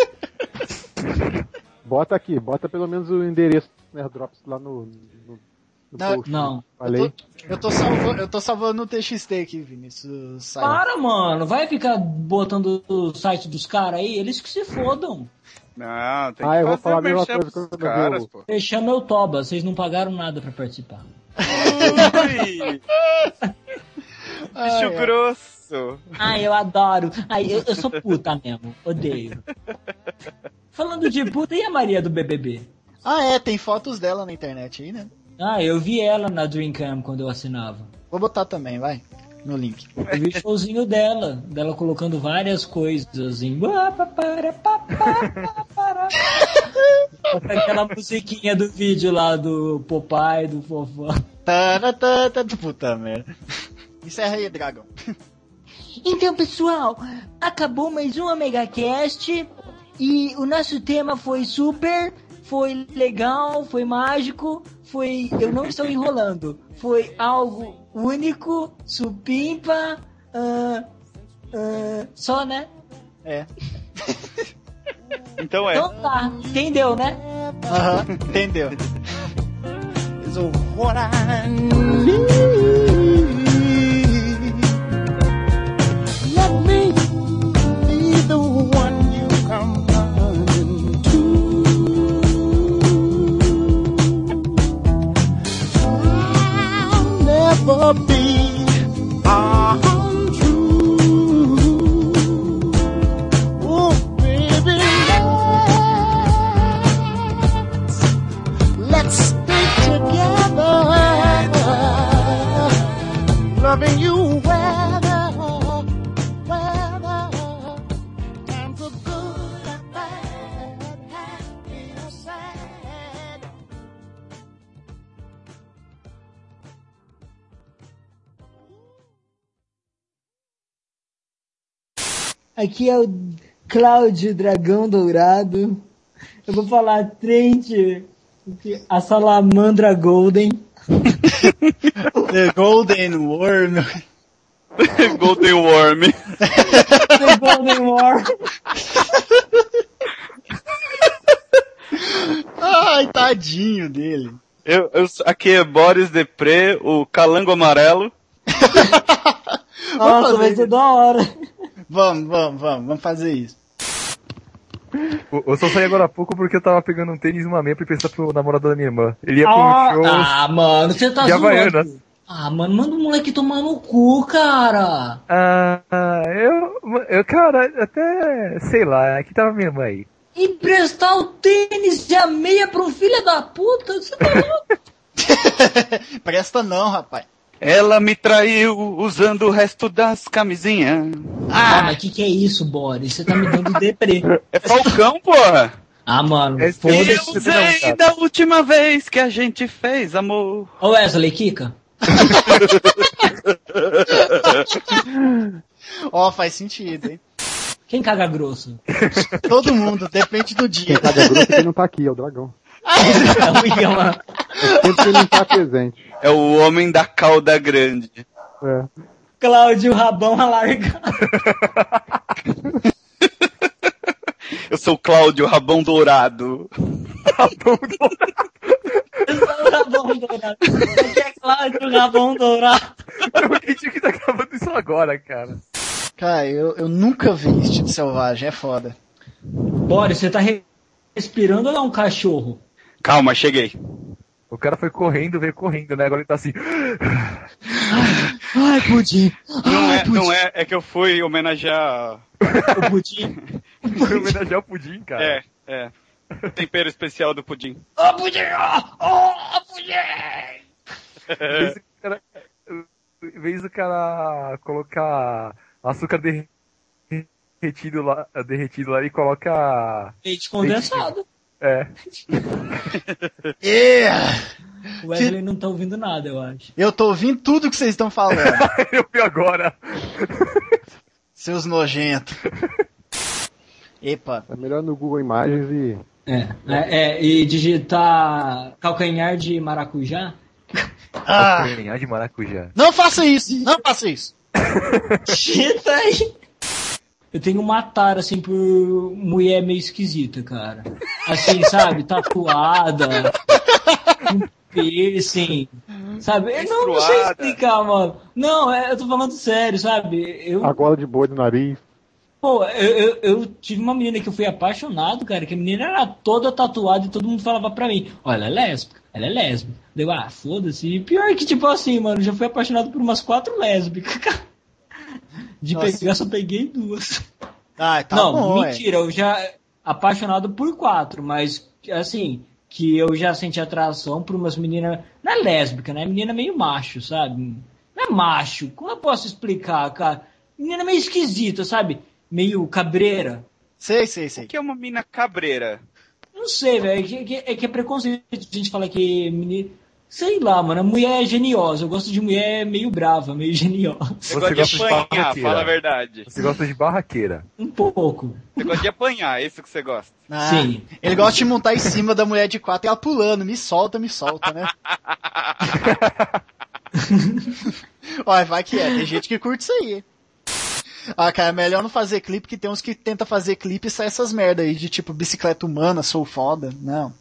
Bota aqui, bota pelo menos o endereço do Nerd Drops lá no, no Não. Não. Falei. Eu tô, eu tô salvando, eu tô salvando no TXT aqui, Vinícius. Sai. Para, mano. Vai ficar botando o site dos caras aí? Eles que se fodam. Não, tem Ah, que eu vou falar a mesma coisa quando eu caras, pô. Fechar meu toba. Vocês não pagaram nada pra participar. Ui, bicho ai. grosso. Ai, eu adoro. Ai, eu, eu sou puta mesmo. Odeio. Falando de puta, e a Maria do BBB? Ah, é, tem fotos dela na internet aí, né? Ah, eu vi ela na Dreamcam quando eu assinava. Vou botar também, vai. No link. Eu vi o showzinho dela, dela colocando várias coisas em. Aquela musiquinha do vídeo lá do Popeye, do Fofão. Taratata, puta merda. Encerra aí, Dragão. Então, pessoal, acabou mais um Omega Cast e o nosso tema foi super, foi legal, foi mágico, foi. Eu não estou enrolando. Foi algo único, supimpa, ah, ah, só, né? É. Então é. Então tá, entendeu, né? Aham, entendeu. So what never be untrue. Oh, baby, let's, let's stay together. Loving you Aqui é o Cláudio Dragão Dourado. Eu vou falar Trent, a salamandra Golden. The Golden Worm. Golden Worm. The Golden War. Ai, tadinho dele. Eu, eu, aqui é Boris Depré, o calango amarelo. Nossa, fazer vai ser da hora. Vamos, vamos, vamos, vamos fazer isso. Eu só saí agora há pouco porque eu tava pegando um tênis e uma meia pra emprestar pro namorado da minha irmã. Ele ia Ah, um show ah, mano, você tá zoando. Ah, mano, manda o moleque tomar no cu, cara. Ah, eu, eu, cara, até, sei lá, aqui tava minha irmã aí. Emprestar o tênis e a meia pro filho da puta? Você tá louco? Presta não, rapaz. Ela me traiu usando o resto das camisinhas. Ah, mas que que é isso, Boris? Você tá me dando deprê. É Falcão, porra! Ah, mano, É foda-se. Eu usei da última vez que a gente fez amor. Ô Wesley, Kika. Ó, faz sentido, hein? Quem caga grosso? Todo mundo, depende do dia. Quem caga grosso é quem não tá aqui, é o dragão. É lá. Sempre ele não tá presente. É o homem da cauda grande. É. Cláudio Rabão alargado. Eu sou Cláudio Rabão Dourado. Eu sou o Rabão Dourado. Aqui é Cláudio Rabão Dourado. Por que tinha que tá gravando isso agora, cara? Cara, eu, eu nunca vi instinto selvagem, é foda. Boris, você tá re- respirando ou é um cachorro? Calma, cheguei. O cara foi correndo, veio correndo, né? Agora ele tá assim. Ai, pudim. Não é, não é, é que eu fui homenagear. O pudim. Foi homenagear o pudim, cara. É, é. Tempero especial do pudim. Ô, pudim! Ô, pudim! Em vez do cara, em vez do cara colocar açúcar derre- derretido lá, derretido lá e coloca. Leite condensado. É. Yeah! O Wesley não tá ouvindo nada, eu acho. Eu tô ouvindo tudo que vocês estão falando, Eu vi agora. seus nojentos. Epa, É melhor no Google Imagens e. É, é, é, e digitar calcanhar de maracujá? ah, Calcanhar de maracujá. não faça isso, não faça isso. Digita aí. Eu tenho uma tara, assim, por mulher meio esquisita, cara. Assim, sabe? Tatuada, com piercing, sabe? Eu não, não sei explicar, mano. Não, é, eu tô falando sério, sabe? Eu, A gola de boi do nariz. Pô, eu, eu, eu tive uma menina que eu fui apaixonado, cara, que a menina era toda tatuada e todo mundo falava pra mim, olha, ela é lésbica, ela é lésbica. Deu, ah, foda-se. E pior que, tipo assim, mano, já fui apaixonado por umas quatro lésbicas, cara. De Nossa. pegar, só peguei duas. Ah, tá não, bom, é. mentira, eu já apaixonado por quatro, mas assim, que eu já senti atração por umas meninas. Não é lésbica, né? Menina meio macho, sabe? Não é macho. Como eu posso explicar, cara? Menina meio esquisita, sabe? Meio cabreira. Sei, sei, sei. O que é uma mina cabreira? Não sei, velho. É que, que- é que é preconceito. A gente fala que menina. Sei lá, mano. A mulher é geniosa. Eu gosto de mulher meio brava, meio geniosa. Você, Você gosta de gosta de apanhar, barraqueira. fala a verdade. Você gosta de barraqueira. Um pouco. Você gosta de apanhar, é isso que você gosta. Ah, Sim. Ele gosta de montar em cima da mulher de quatro e ela pulando, me solta, me solta, né? Olha, vai que é, tem gente que curte isso aí. Ah, cara, é melhor não fazer clipe, que tem uns que tenta fazer clipe e sai essas merda aí, de tipo bicicleta humana, sou foda. Não.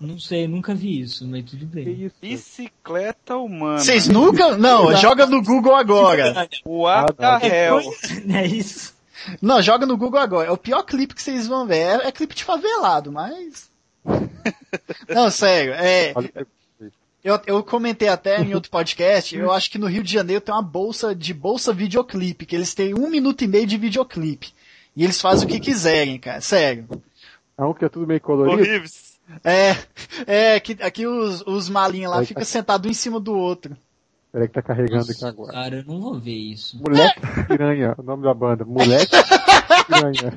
Não sei, nunca vi isso, mas tudo bem. Bicicleta humana. Vocês nunca? Não, joga no Google agora. What Ah, the não. hell? É isso. Não, joga no Google agora. É o pior clipe que vocês vão ver. É, é clipe de favelado, mas. Não, sério. É, eu, eu comentei até em outro podcast. Eu acho que no Rio de Janeiro tem uma bolsa de bolsa videoclipe, que eles têm um minuto e meio de videoclipe. E eles fazem o que quiserem, cara. Sério. é um que é tudo meio colorido. Horríveis. É, é, aqui, aqui os, os malinhos lá ficam tá- sentados um em cima do outro. Peraí que tá carregando aqui Nossa, agora. cara, eu não vou ver isso. Moleque Piranha, o nome da banda. Moleque Piranha.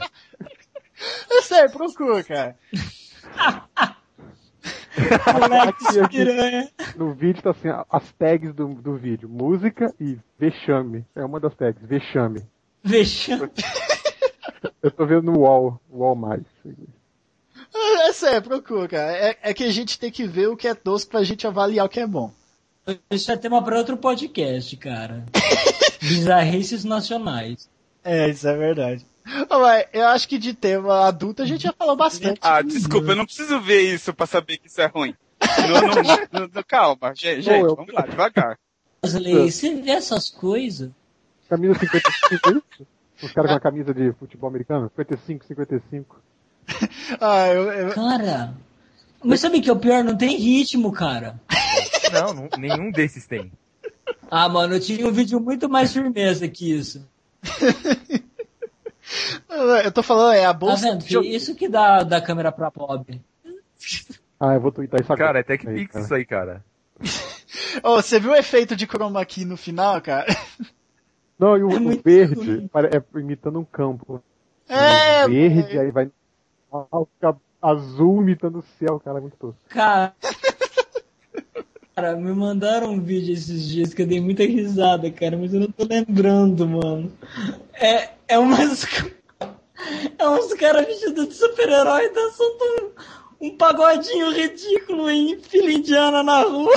É sério, procura, cara. Moleque Aqui, aqui. piranha. No vídeo tá assim, as tags do, do vídeo. Música e vexame. É uma das tags, vexame. Vexame. Eu tô vendo no wall, wall mais. É, é sério, procura, cara. É, é que a gente tem que ver o que é tosco pra gente avaliar o que é bom. Isso é tema para outro podcast, cara. Bizarrices nacionais. É, isso é verdade. Ô, mas eu acho que de tema adulto a gente já falou bastante. Ah, desculpa, eu não preciso ver isso pra saber que isso é ruim. Não, não, não, não, calma, gente, gente, eu- vamos lá, devagar. Wesley, você vê essas coisas? Camisa 55, é isso? Os caras com a camisa de futebol americano? 55, 55. Ah, eu, eu- Cara. Mas sabe que é o pior? Não tem ritmo, cara. Não, não- nenhum desses tem. Ah, mano, eu tinha um vídeo muito mais firmeza que isso. eu tô falando, é a Tá bolsa. vendo? filho? Isso que dá da câmera pra pobre. Ah, eu vou twittar isso agora. Cara, é Tech Pix cara. isso aí, cara. Ô, você viu o efeito de chroma key no final, cara? Não, e o, É o verde é imitando um campo. É, O verde, aí vai ah, azul imitando o céu, cara, é muito tosco. Cara. Cara, me mandaram um vídeo esses dias que eu dei muita risada, cara, mas eu não tô lembrando, mano. É, é umas. É uns caras vestidos de super-herói dançando um, um pagodinho ridículo em fila indiana na rua.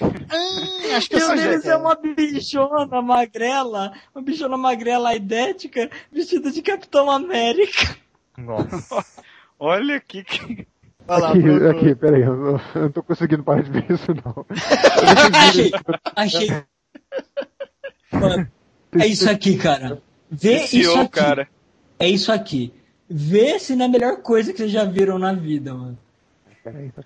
Hum, acho que E eu sei. deles é uma bichona magrela, uma bichona magrela idética, vestida de Capitão América. Nossa. Olha aqui que. Lá, aqui, aqui, peraí, eu não, eu não tô conseguindo parar de ver isso não. Achei, achei. Mano, é isso aqui, cara. Vê isso aqui. cara. É isso aqui. Vê se não é a melhor coisa que vocês já viram na vida, mano. Peraí, tá-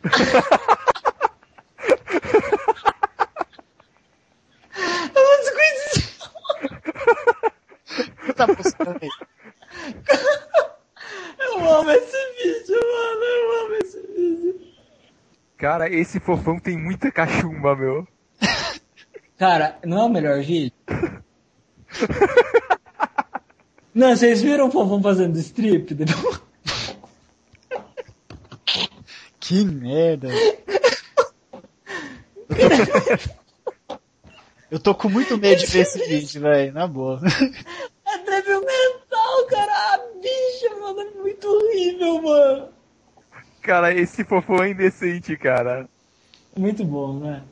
As coisas. Tá postando aí. Eu amo esse vídeo, mano. Eu amo esse vídeo. Cara, esse fofão tem muita cachumba, meu. Cara, não é o melhor vídeo? Não, vocês viram o Fofão fazendo strip? Que merda. Eu tô com muito medo de ver esse vídeo, velho, na boa. É mental, cara. Muito horrível, mano. Cara, esse fofão é indecente, cara. Muito bom, né?